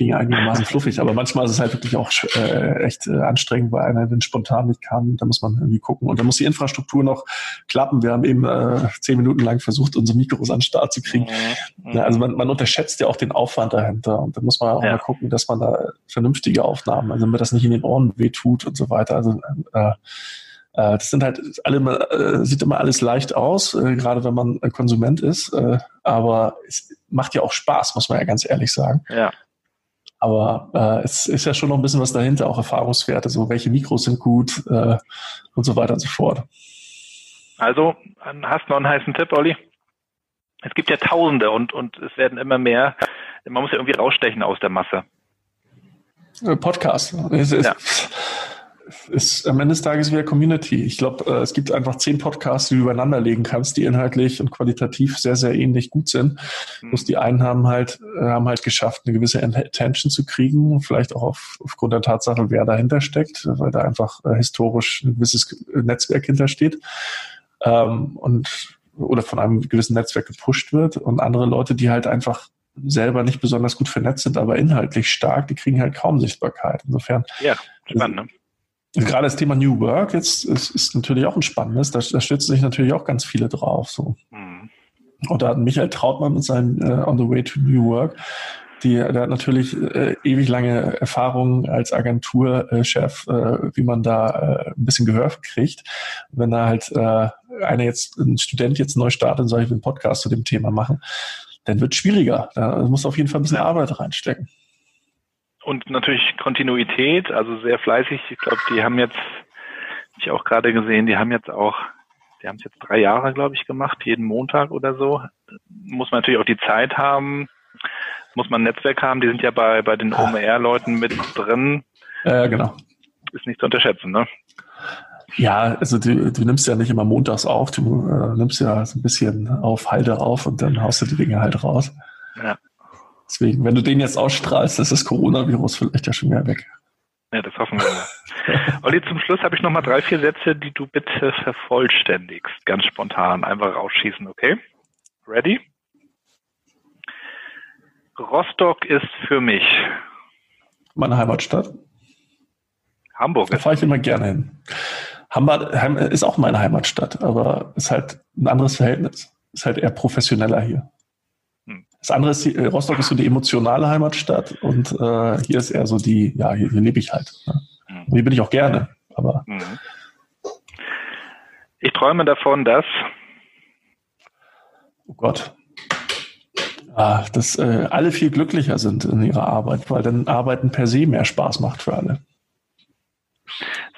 ging ja einigermaßen fluffig, aber manchmal ist es halt wirklich auch äh, echt äh, anstrengend, weil einer dann spontan nicht kann. Da muss man irgendwie gucken. Und da muss die Infrastruktur noch klappen. Wir haben eben äh, zehn Minuten lang versucht, unsere Mikros an den Start zu kriegen. Mhm. Ja, also man, man unterschätzt ja auch den Aufwand dahinter. Und da muss man auch ja. mal gucken, dass man da vernünftige Aufnahmen, also damit das nicht in den Ohren wehtut und so weiter. Also äh, äh das sind halt alle, äh, sieht immer alles leicht aus, äh, gerade wenn man Konsument ist. Aber es macht ja auch Spaß, muss man ja ganz ehrlich sagen. Ja. Aber äh, es ist ja schon noch ein bisschen was dahinter, auch Erfahrungswerte, so welche Mikros sind gut äh, und so weiter und so fort. Also, hast du noch einen heißen Tipp, Olli? Es gibt ja Tausende und, und es werden immer mehr. Man muss ja irgendwie rausstechen aus der Masse. Äh, Podcast. Es, ja ist am Ende des Tages wieder Community. Ich glaube, äh, es gibt einfach zehn Podcasts, die du übereinander legen kannst, die inhaltlich und qualitativ sehr, sehr ähnlich gut sind. Mhm. Bloß die einen haben halt, äh, haben halt geschafft, eine gewisse Attention zu kriegen, vielleicht auch auf, aufgrund der Tatsache, wer dahinter steckt, weil da einfach äh, historisch ein gewisses Netzwerk hintersteht. Ähm, und oder von einem gewissen Netzwerk gepusht wird und andere Leute, die halt einfach selber nicht besonders gut vernetzt sind, aber inhaltlich stark, die kriegen halt kaum Sichtbarkeit. Insofern. Ja, spannend. Ne? Gerade das Thema New Work jetzt ist, ist natürlich auch ein spannendes. Da, da stützen sich natürlich auch ganz viele drauf. So. Mhm. Und da hat Michael Trautmann mit seinem uh, On the Way to New Work Die, der hat natürlich äh, ewig lange Erfahrung als Agenturchef, äh, wie man da äh, ein bisschen Gehör kriegt. Wenn da halt äh, einer jetzt, ein Student jetzt neu startet und sagt, ich will einen Podcast zu dem Thema machen, dann wird es schwieriger. Da muss auf jeden Fall ein bisschen Arbeit reinstecken. Und natürlich Kontinuität, also sehr fleißig. Ich glaube, die haben jetzt, ich auch gerade gesehen, die haben jetzt auch die haben es jetzt drei Jahre, glaube ich, gemacht, jeden Montag oder so. Muss man natürlich auch die Zeit haben, muss man ein Netzwerk haben. Die sind ja bei, bei den OMR-Leuten mit drin. Ja, genau. Ist nicht zu unterschätzen, ne? Ja, also du, du nimmst ja nicht immer montags auf, du äh, nimmst ja so ein bisschen auf Halde auf und dann haust du die Dinge halt raus. Ja. Deswegen, wenn du den jetzt ausstrahlst, ist das Coronavirus vielleicht ja schon wieder weg. Ja, das hoffen wir mal. Olli, zum Schluss habe ich noch mal drei, vier Sätze, die du bitte vervollständigst. Ganz spontan, einfach rausschießen, okay? Ready? Rostock ist für mich meine Heimatstadt. Hamburg. Da fahre ich immer gerne hin. Hamburg ist auch meine Heimatstadt, aber ist halt ein anderes Verhältnis. Ist halt eher professioneller hier. Das andere ist, äh, Rostock ist so die emotionale Heimatstadt und äh, hier ist eher so die, ja, hier, hier lebe ich halt. Ne? Mhm. hier bin ich auch gerne, aber. Mhm. Ich träume davon, dass. Oh Gott. Ah, dass äh, alle viel glücklicher sind in ihrer Arbeit, weil dann Arbeiten per se mehr Spaß macht für alle.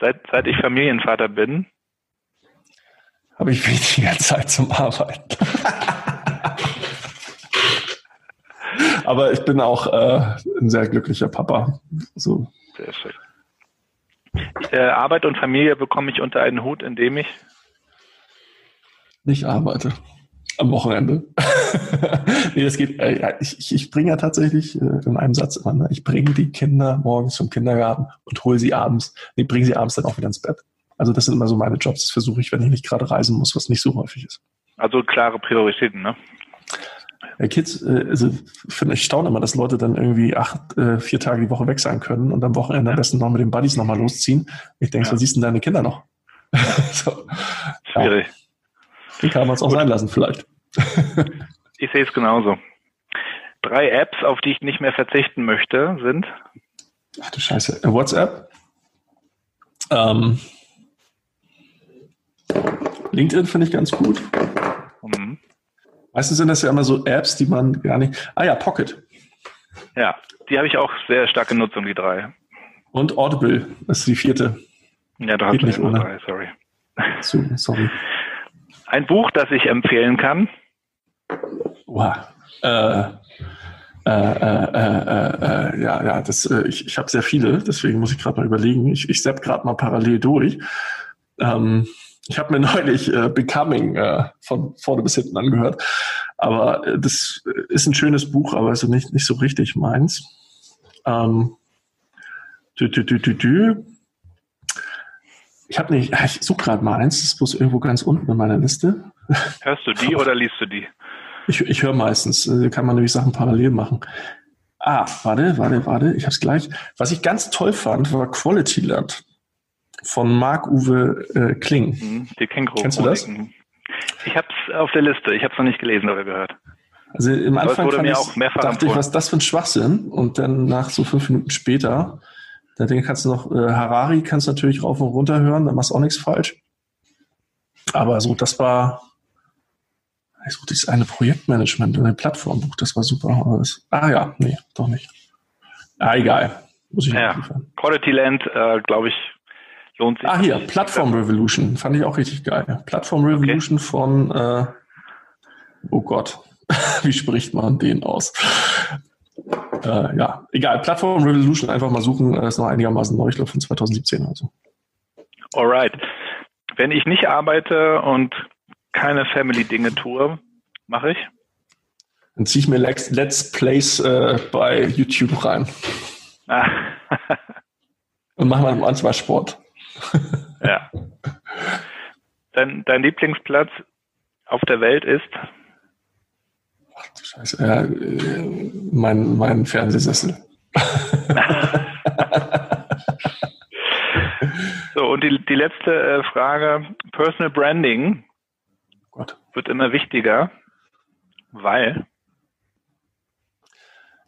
Seit, seit ich Familienvater bin, habe ich weniger Zeit zum Arbeiten. Aber ich bin auch äh, ein sehr glücklicher Papa. So. Sehr schön. Äh, Arbeit und Familie bekomme ich unter einen Hut, indem ich nicht arbeite. Am Wochenende. nee, das geht. Äh, ich, ich bringe ja tatsächlich äh, in einem Satz immer, ne? ich bringe die Kinder morgens zum Kindergarten und hole sie abends, nee, bringe sie abends dann auch wieder ins Bett. Also das sind immer so meine Jobs. Das versuche ich, wenn ich nicht gerade reisen muss, was nicht so häufig ist. Also klare Prioritäten, ne? Ja, Kids, äh, also finde ich staune immer, dass Leute dann irgendwie acht, äh, vier Tage die Woche weg sein können und am Wochenende am besten noch mit den Buddies nochmal losziehen. Ich denke, ja. so siehst du deine Kinder noch. so. Schwierig. Ja. Den kann man es auch Gut. sein lassen, vielleicht. ich sehe es genauso. Drei Apps, auf die ich nicht mehr verzichten möchte, sind. Ach du Scheiße. Äh, WhatsApp. Ähm, LinkedIn finde ich ganz gut. Mhm. Meistens sind das ja immer so Apps, die man gar nicht. Ah ja, Pocket. Ja, die habe ich auch sehr stark genutzt, um die drei. Und Audible, das ist die vierte. Ja, da hast du nicht ohne. drei, sorry. So, sorry. Ein Buch, das ich empfehlen kann. Wow. Äh, äh, äh, äh, ja, ja, das, äh, ich, ich habe sehr viele, deswegen muss ich gerade mal überlegen. Ich, ich sepp gerade mal parallel durch. Ähm, ich habe mir neulich äh, Becoming äh, von vorne bis hinten angehört. Aber äh, das ist ein schönes Buch, aber also nicht, nicht so richtig meins. Ähm, dü, dü, dü, dü, dü. Ich habe nicht, ich suche gerade mal eins, das ist bloß irgendwo ganz unten in meiner Liste. Hörst du die oder liest du die? Ich, ich höre meistens, äh, kann man nämlich Sachen parallel machen. Ah, warte, warte, warte, ich habe es gleich. Was ich ganz toll fand, war Quality Land von Marc-Uwe äh, Kling. Mhm, die Känguru. Kennst du das? Ich habe es auf der Liste. Ich habe es noch nicht gelesen oder gehört. Also im Anfang fand ich, dachte ich, was das für ein Schwachsinn? Und dann nach so fünf Minuten später, da kannst du noch äh, Harari kannst du natürlich rauf und runter hören, da machst du auch nichts falsch. Aber so, das war ich suche dieses eine Projektmanagement, ein Plattformbuch, das war super. Ah ja, nee, doch nicht. Ah, egal. Muss ich ja, Quality Land, äh, glaube ich, lohnt sich. Ah, hier, Plattform Revolution. Fand ich auch richtig geil. Plattform Revolution okay. von, äh, oh Gott, wie spricht man den aus? Äh, ja, egal. Plattform Revolution einfach mal suchen. Das ist noch einigermaßen neu, ich glaube von 2017 also. Alright. Wenn ich nicht arbeite und keine Family-Dinge tue, mache ich? Dann ziehe ich mir Let's, Let's Plays äh, bei YouTube rein. Ah. und mache mal manchmal Sport. Ja. Dein, dein Lieblingsplatz auf der Welt ist? Ach du Scheiße. Ja, äh, mein, mein Fernsehsessel. so, und die, die letzte äh, Frage. Personal Branding Gott. wird immer wichtiger, weil?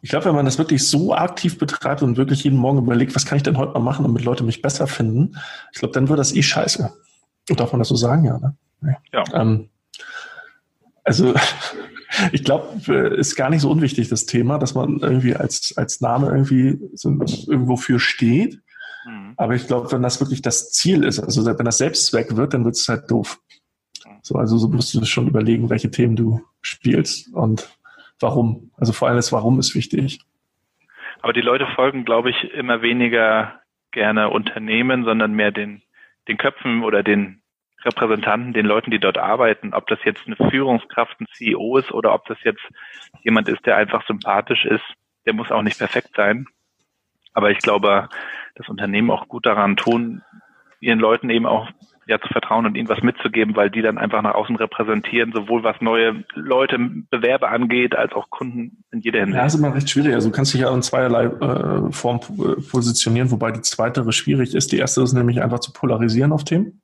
Ich glaube, wenn man das wirklich so aktiv betreibt und wirklich jeden Morgen überlegt, was kann ich denn heute mal machen, damit Leute mich besser finden, ich glaube, dann wird das eh scheiße. Darf man das so sagen, ja? Ne? Ja. Ähm, also ich glaube, ist gar nicht so unwichtig, das Thema, dass man irgendwie als, als Name irgendwie so irgendwo für steht. Mhm. Aber ich glaube, wenn das wirklich das Ziel ist, also wenn das Selbstzweck wird, dann wird es halt doof. So, also so musst du schon überlegen, welche Themen du spielst und warum. Also vor allem das Warum ist wichtig. Aber die Leute folgen, glaube ich, immer weniger gerne Unternehmen, sondern mehr den, den Köpfen oder den Repräsentanten, den Leuten, die dort arbeiten, ob das jetzt eine Führungskraft, ein CEO ist oder ob das jetzt jemand ist, der einfach sympathisch ist, der muss auch nicht perfekt sein. Aber ich glaube, das Unternehmen auch gut daran tun, ihren Leuten eben auch ja zu vertrauen und ihnen was mitzugeben, weil die dann einfach nach außen repräsentieren, sowohl was neue Leute, Bewerber angeht, als auch Kunden in jeder Hinsicht. Ja, ist immer recht schwierig. Also du kannst dich ja in zweierlei äh, Form äh, positionieren, wobei die zweite schwierig ist. Die erste ist nämlich einfach zu polarisieren auf Themen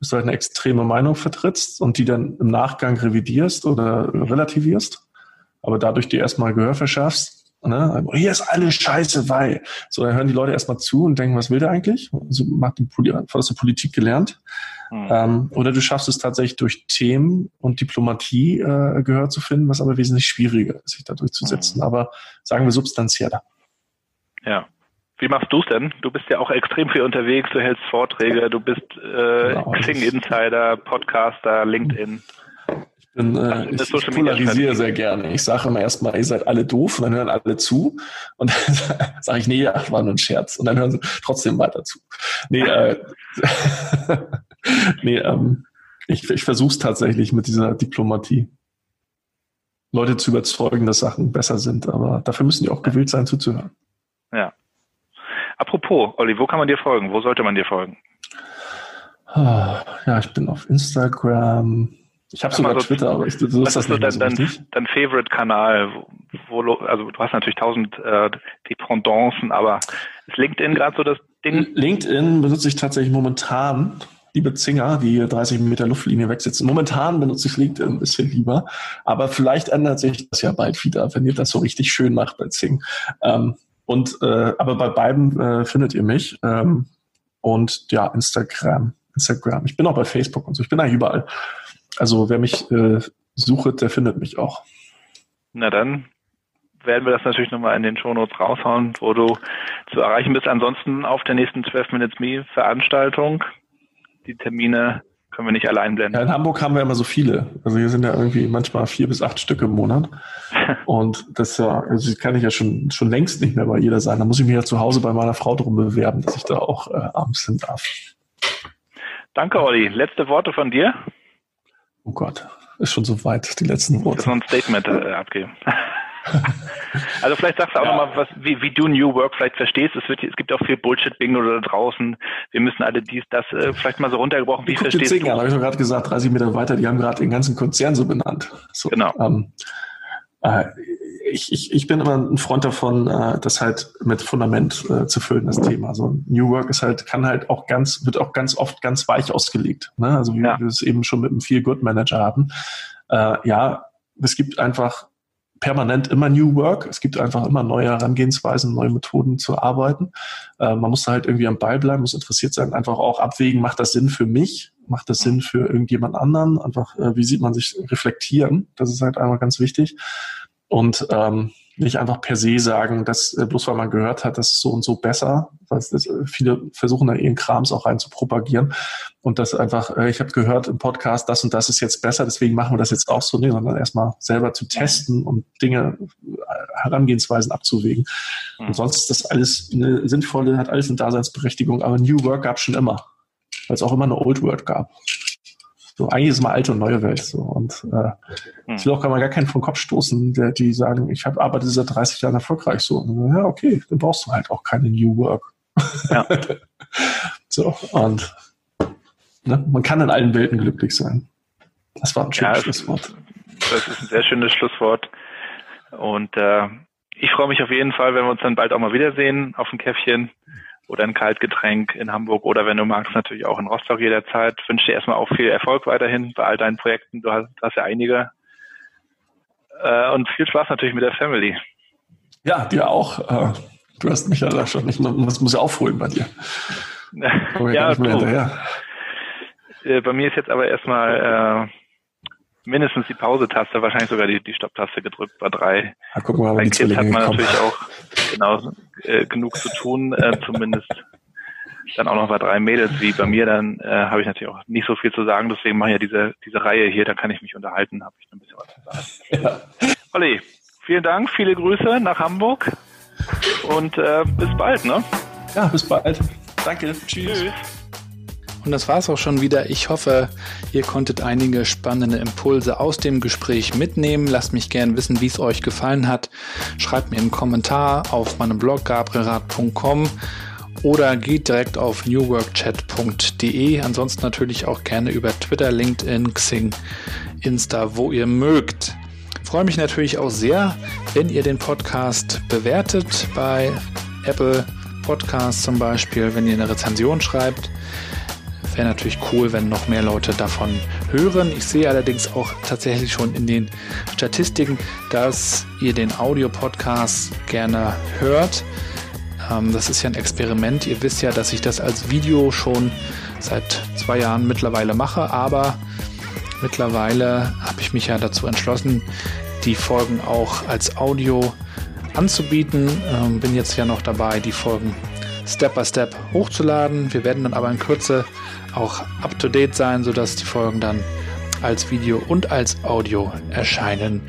dass du halt eine extreme Meinung vertrittst und die dann im Nachgang revidierst oder relativierst, aber dadurch dir erstmal Gehör verschaffst. Ne? Hier ist alles scheiße, weil. So, dann hören die Leute erstmal zu und denken, was will der eigentlich? Also macht die hast du Politik gelernt. Mhm. Ähm, oder du schaffst es tatsächlich durch Themen und Diplomatie äh, Gehör zu finden, was aber wesentlich schwieriger ist, sich da durchzusetzen. Mhm. Aber sagen wir substanzieller. Ja. Wie machst du es denn? Du bist ja auch extrem viel unterwegs, du hältst Vorträge, du bist äh, genau, Xing Insider, Podcaster, LinkedIn. Ich, bin, äh, ich, ich polarisiere sehr gerne. Ich sage immer erstmal, ihr seid alle doof und dann hören alle zu. Und dann sage ich, nee, ja, war nur ein Scherz. Und dann hören sie trotzdem weiter zu. Nee, äh, nee ähm, ich, ich versuche es tatsächlich mit dieser Diplomatie. Leute zu überzeugen, dass Sachen besser sind, aber dafür müssen die auch gewillt sein, zuzuhören. Ja. Apropos, Olli, wo kann man dir folgen? Wo sollte man dir folgen? Ah, ja, ich bin auf Instagram. Ich habe sogar so, Twitter, aber ich, du was das ist so dein, dein, dein Favorite-Kanal? Wo, wo, also du hast natürlich tausend äh, Dependancen, aber ist LinkedIn gerade so das Ding? LinkedIn benutze ich tatsächlich momentan, liebe Zinger, die 30 Meter Luftlinie wegsitzen. Momentan benutze ich LinkedIn ein bisschen lieber, aber vielleicht ändert sich das ja bald wieder, wenn ihr das so richtig schön macht bei Zing. Ähm, und äh, aber bei beiden äh, findet ihr mich. Ähm, und ja, Instagram. Instagram. Ich bin auch bei Facebook und so. Ich bin da überall. Also wer mich äh, sucht, der findet mich auch. Na dann werden wir das natürlich nochmal in den Shownotes raushauen, wo du zu erreichen bist. Ansonsten auf der nächsten 12 Minutes Me Veranstaltung. Die Termine können wir nicht alle einblenden. Ja, in Hamburg haben wir immer so viele. Also hier sind ja irgendwie manchmal vier bis acht Stück im Monat. Und das ja, also kann ich ja schon, schon längst nicht mehr bei jeder sein. Da muss ich mich ja zu Hause bei meiner Frau drum bewerben, dass ich da auch äh, abends hin darf. Danke, Olli. Letzte Worte von dir? Oh Gott, ist schon so weit, die letzten Worte. Ich muss noch ein Statement äh, abgeben. also vielleicht sagst du auch ja. nochmal, was, wie, wie du New Work vielleicht verstehst. Es, wird, es gibt auch viel Bullshit-Bingo da draußen. Wir müssen alle dies, das äh, vielleicht mal so runtergebrochen. Wie Guck verstehst du? habe ich doch gerade gesagt, 30 Meter weiter, die haben gerade den ganzen Konzern so benannt. So, genau. Ähm, äh, ich, ich, ich bin immer ein Freund davon, äh, das halt mit Fundament äh, zu füllen, das Thema. Also New Work ist halt, kann halt auch ganz, wird auch ganz oft ganz weich ausgelegt. Ne? Also wie ja. wir es eben schon mit einem Feel Good Manager hatten. Äh, ja, es gibt einfach permanent immer New Work. Es gibt einfach immer neue Herangehensweisen, neue Methoden zu arbeiten. Äh, man muss da halt irgendwie am Ball bleiben, muss interessiert sein, einfach auch abwägen, macht das Sinn für mich? Macht das Sinn für irgendjemand anderen? Einfach, äh, wie sieht man sich reflektieren? Das ist halt einmal ganz wichtig. Und ähm, nicht einfach per se sagen, dass äh, bloß weil man gehört hat, das ist so und so besser, weil äh, viele versuchen da ihren Krams auch rein zu propagieren und das einfach, äh, ich habe gehört im Podcast, das und das ist jetzt besser, deswegen machen wir das jetzt auch so, nee, sondern erstmal selber zu testen und Dinge, Herangehensweisen abzuwägen. Mhm. Und sonst ist das alles eine sinnvolle, hat alles eine Daseinsberechtigung, aber New Work gab schon immer, weil es auch immer eine Old Work gab. So, eigentlich ist mal alte und neue Welt. So. Und äh, hm. ich will auch gar mal gar keinen vom Kopf stoßen, der, die sagen, ich habe arbeite seit 30 Jahren erfolgreich so. Und, ja, okay, dann brauchst du halt auch keine New Work. Ja. so, und ne, man kann in allen Welten glücklich sein. Das war ein schönes ja, Schlusswort. Das ist ein sehr schönes Schlusswort. Und äh, ich freue mich auf jeden Fall, wenn wir uns dann bald auch mal wiedersehen auf dem Käffchen oder ein Kaltgetränk in Hamburg oder wenn du magst, natürlich auch in Rostock jederzeit. Ich wünsche dir erstmal auch viel Erfolg weiterhin bei all deinen Projekten. Du hast, hast ja einige. Äh, und viel Spaß natürlich mit der Family. Ja, dir auch. Äh, du hast mich ja da schon nicht, das muss ja aufholen bei dir. ja, ja. Äh, bei mir ist jetzt aber erstmal mindestens die Pause-Taste, wahrscheinlich sogar die, die Stopp-Taste gedrückt bei drei. Ja, gucken wir mal, bei Kids hat man kommen. natürlich auch genau äh, genug zu tun, äh, zumindest dann auch noch bei drei Mädels wie bei mir, dann äh, habe ich natürlich auch nicht so viel zu sagen, deswegen mache ich ja diese, diese Reihe hier, da kann ich mich unterhalten, habe ich ein bisschen was zu sagen. Ja. Olli, vielen Dank, viele Grüße nach Hamburg und äh, bis bald, ne? Ja, bis bald. Danke. Tschüss. Tschüss. Und das war's auch schon wieder. Ich hoffe, ihr konntet einige spannende Impulse aus dem Gespräch mitnehmen. Lasst mich gerne wissen, wie es euch gefallen hat. Schreibt mir einen Kommentar auf meinem Blog gabrielrad.com oder geht direkt auf newworkchat.de. Ansonsten natürlich auch gerne über Twitter, LinkedIn, Xing, Insta, wo ihr mögt. freue mich natürlich auch sehr, wenn ihr den Podcast bewertet bei Apple Podcasts zum Beispiel, wenn ihr eine Rezension schreibt. Wäre natürlich cool, wenn noch mehr Leute davon hören. Ich sehe allerdings auch tatsächlich schon in den Statistiken, dass ihr den Audio-Podcast gerne hört. Ähm, das ist ja ein Experiment. Ihr wisst ja, dass ich das als Video schon seit zwei Jahren mittlerweile mache, aber mittlerweile habe ich mich ja dazu entschlossen, die Folgen auch als Audio anzubieten. Ähm, bin jetzt ja noch dabei, die Folgen Step by Step hochzuladen. Wir werden dann aber in Kürze auch up to date sein, sodass die Folgen dann als Video und als Audio erscheinen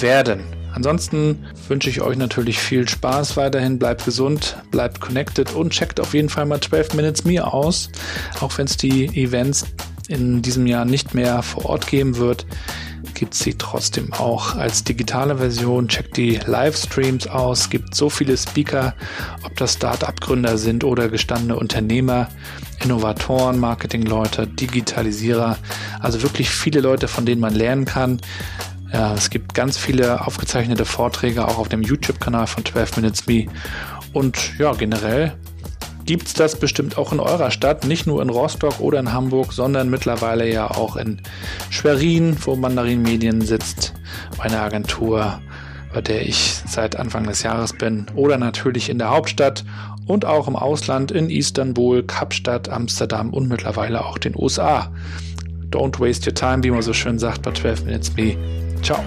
werden. Ansonsten wünsche ich euch natürlich viel Spaß weiterhin. Bleibt gesund, bleibt connected und checkt auf jeden Fall mal 12 Minutes Me aus. Auch wenn es die Events in diesem Jahr nicht mehr vor Ort geben wird, gibt es sie trotzdem auch als digitale Version. Checkt die Livestreams aus. Gibt so viele Speaker, ob das Start-up-Gründer sind oder gestandene Unternehmer, Innovatoren, Marketingleute, Digitalisierer. Also wirklich viele Leute, von denen man lernen kann. Ja, es gibt ganz viele aufgezeichnete Vorträge auch auf dem YouTube-Kanal von 12 Minutes Me. Und ja, generell gibt es das bestimmt auch in eurer Stadt, nicht nur in Rostock oder in Hamburg, sondern mittlerweile ja auch in Schwerin, wo Mandarin Medien sitzt, meine Agentur, bei der ich seit Anfang des Jahres bin, oder natürlich in der Hauptstadt und auch im Ausland in Istanbul, Kapstadt, Amsterdam und mittlerweile auch den USA. Don't waste your time, wie man so schön sagt bei 12 Minutes Me. Ciao.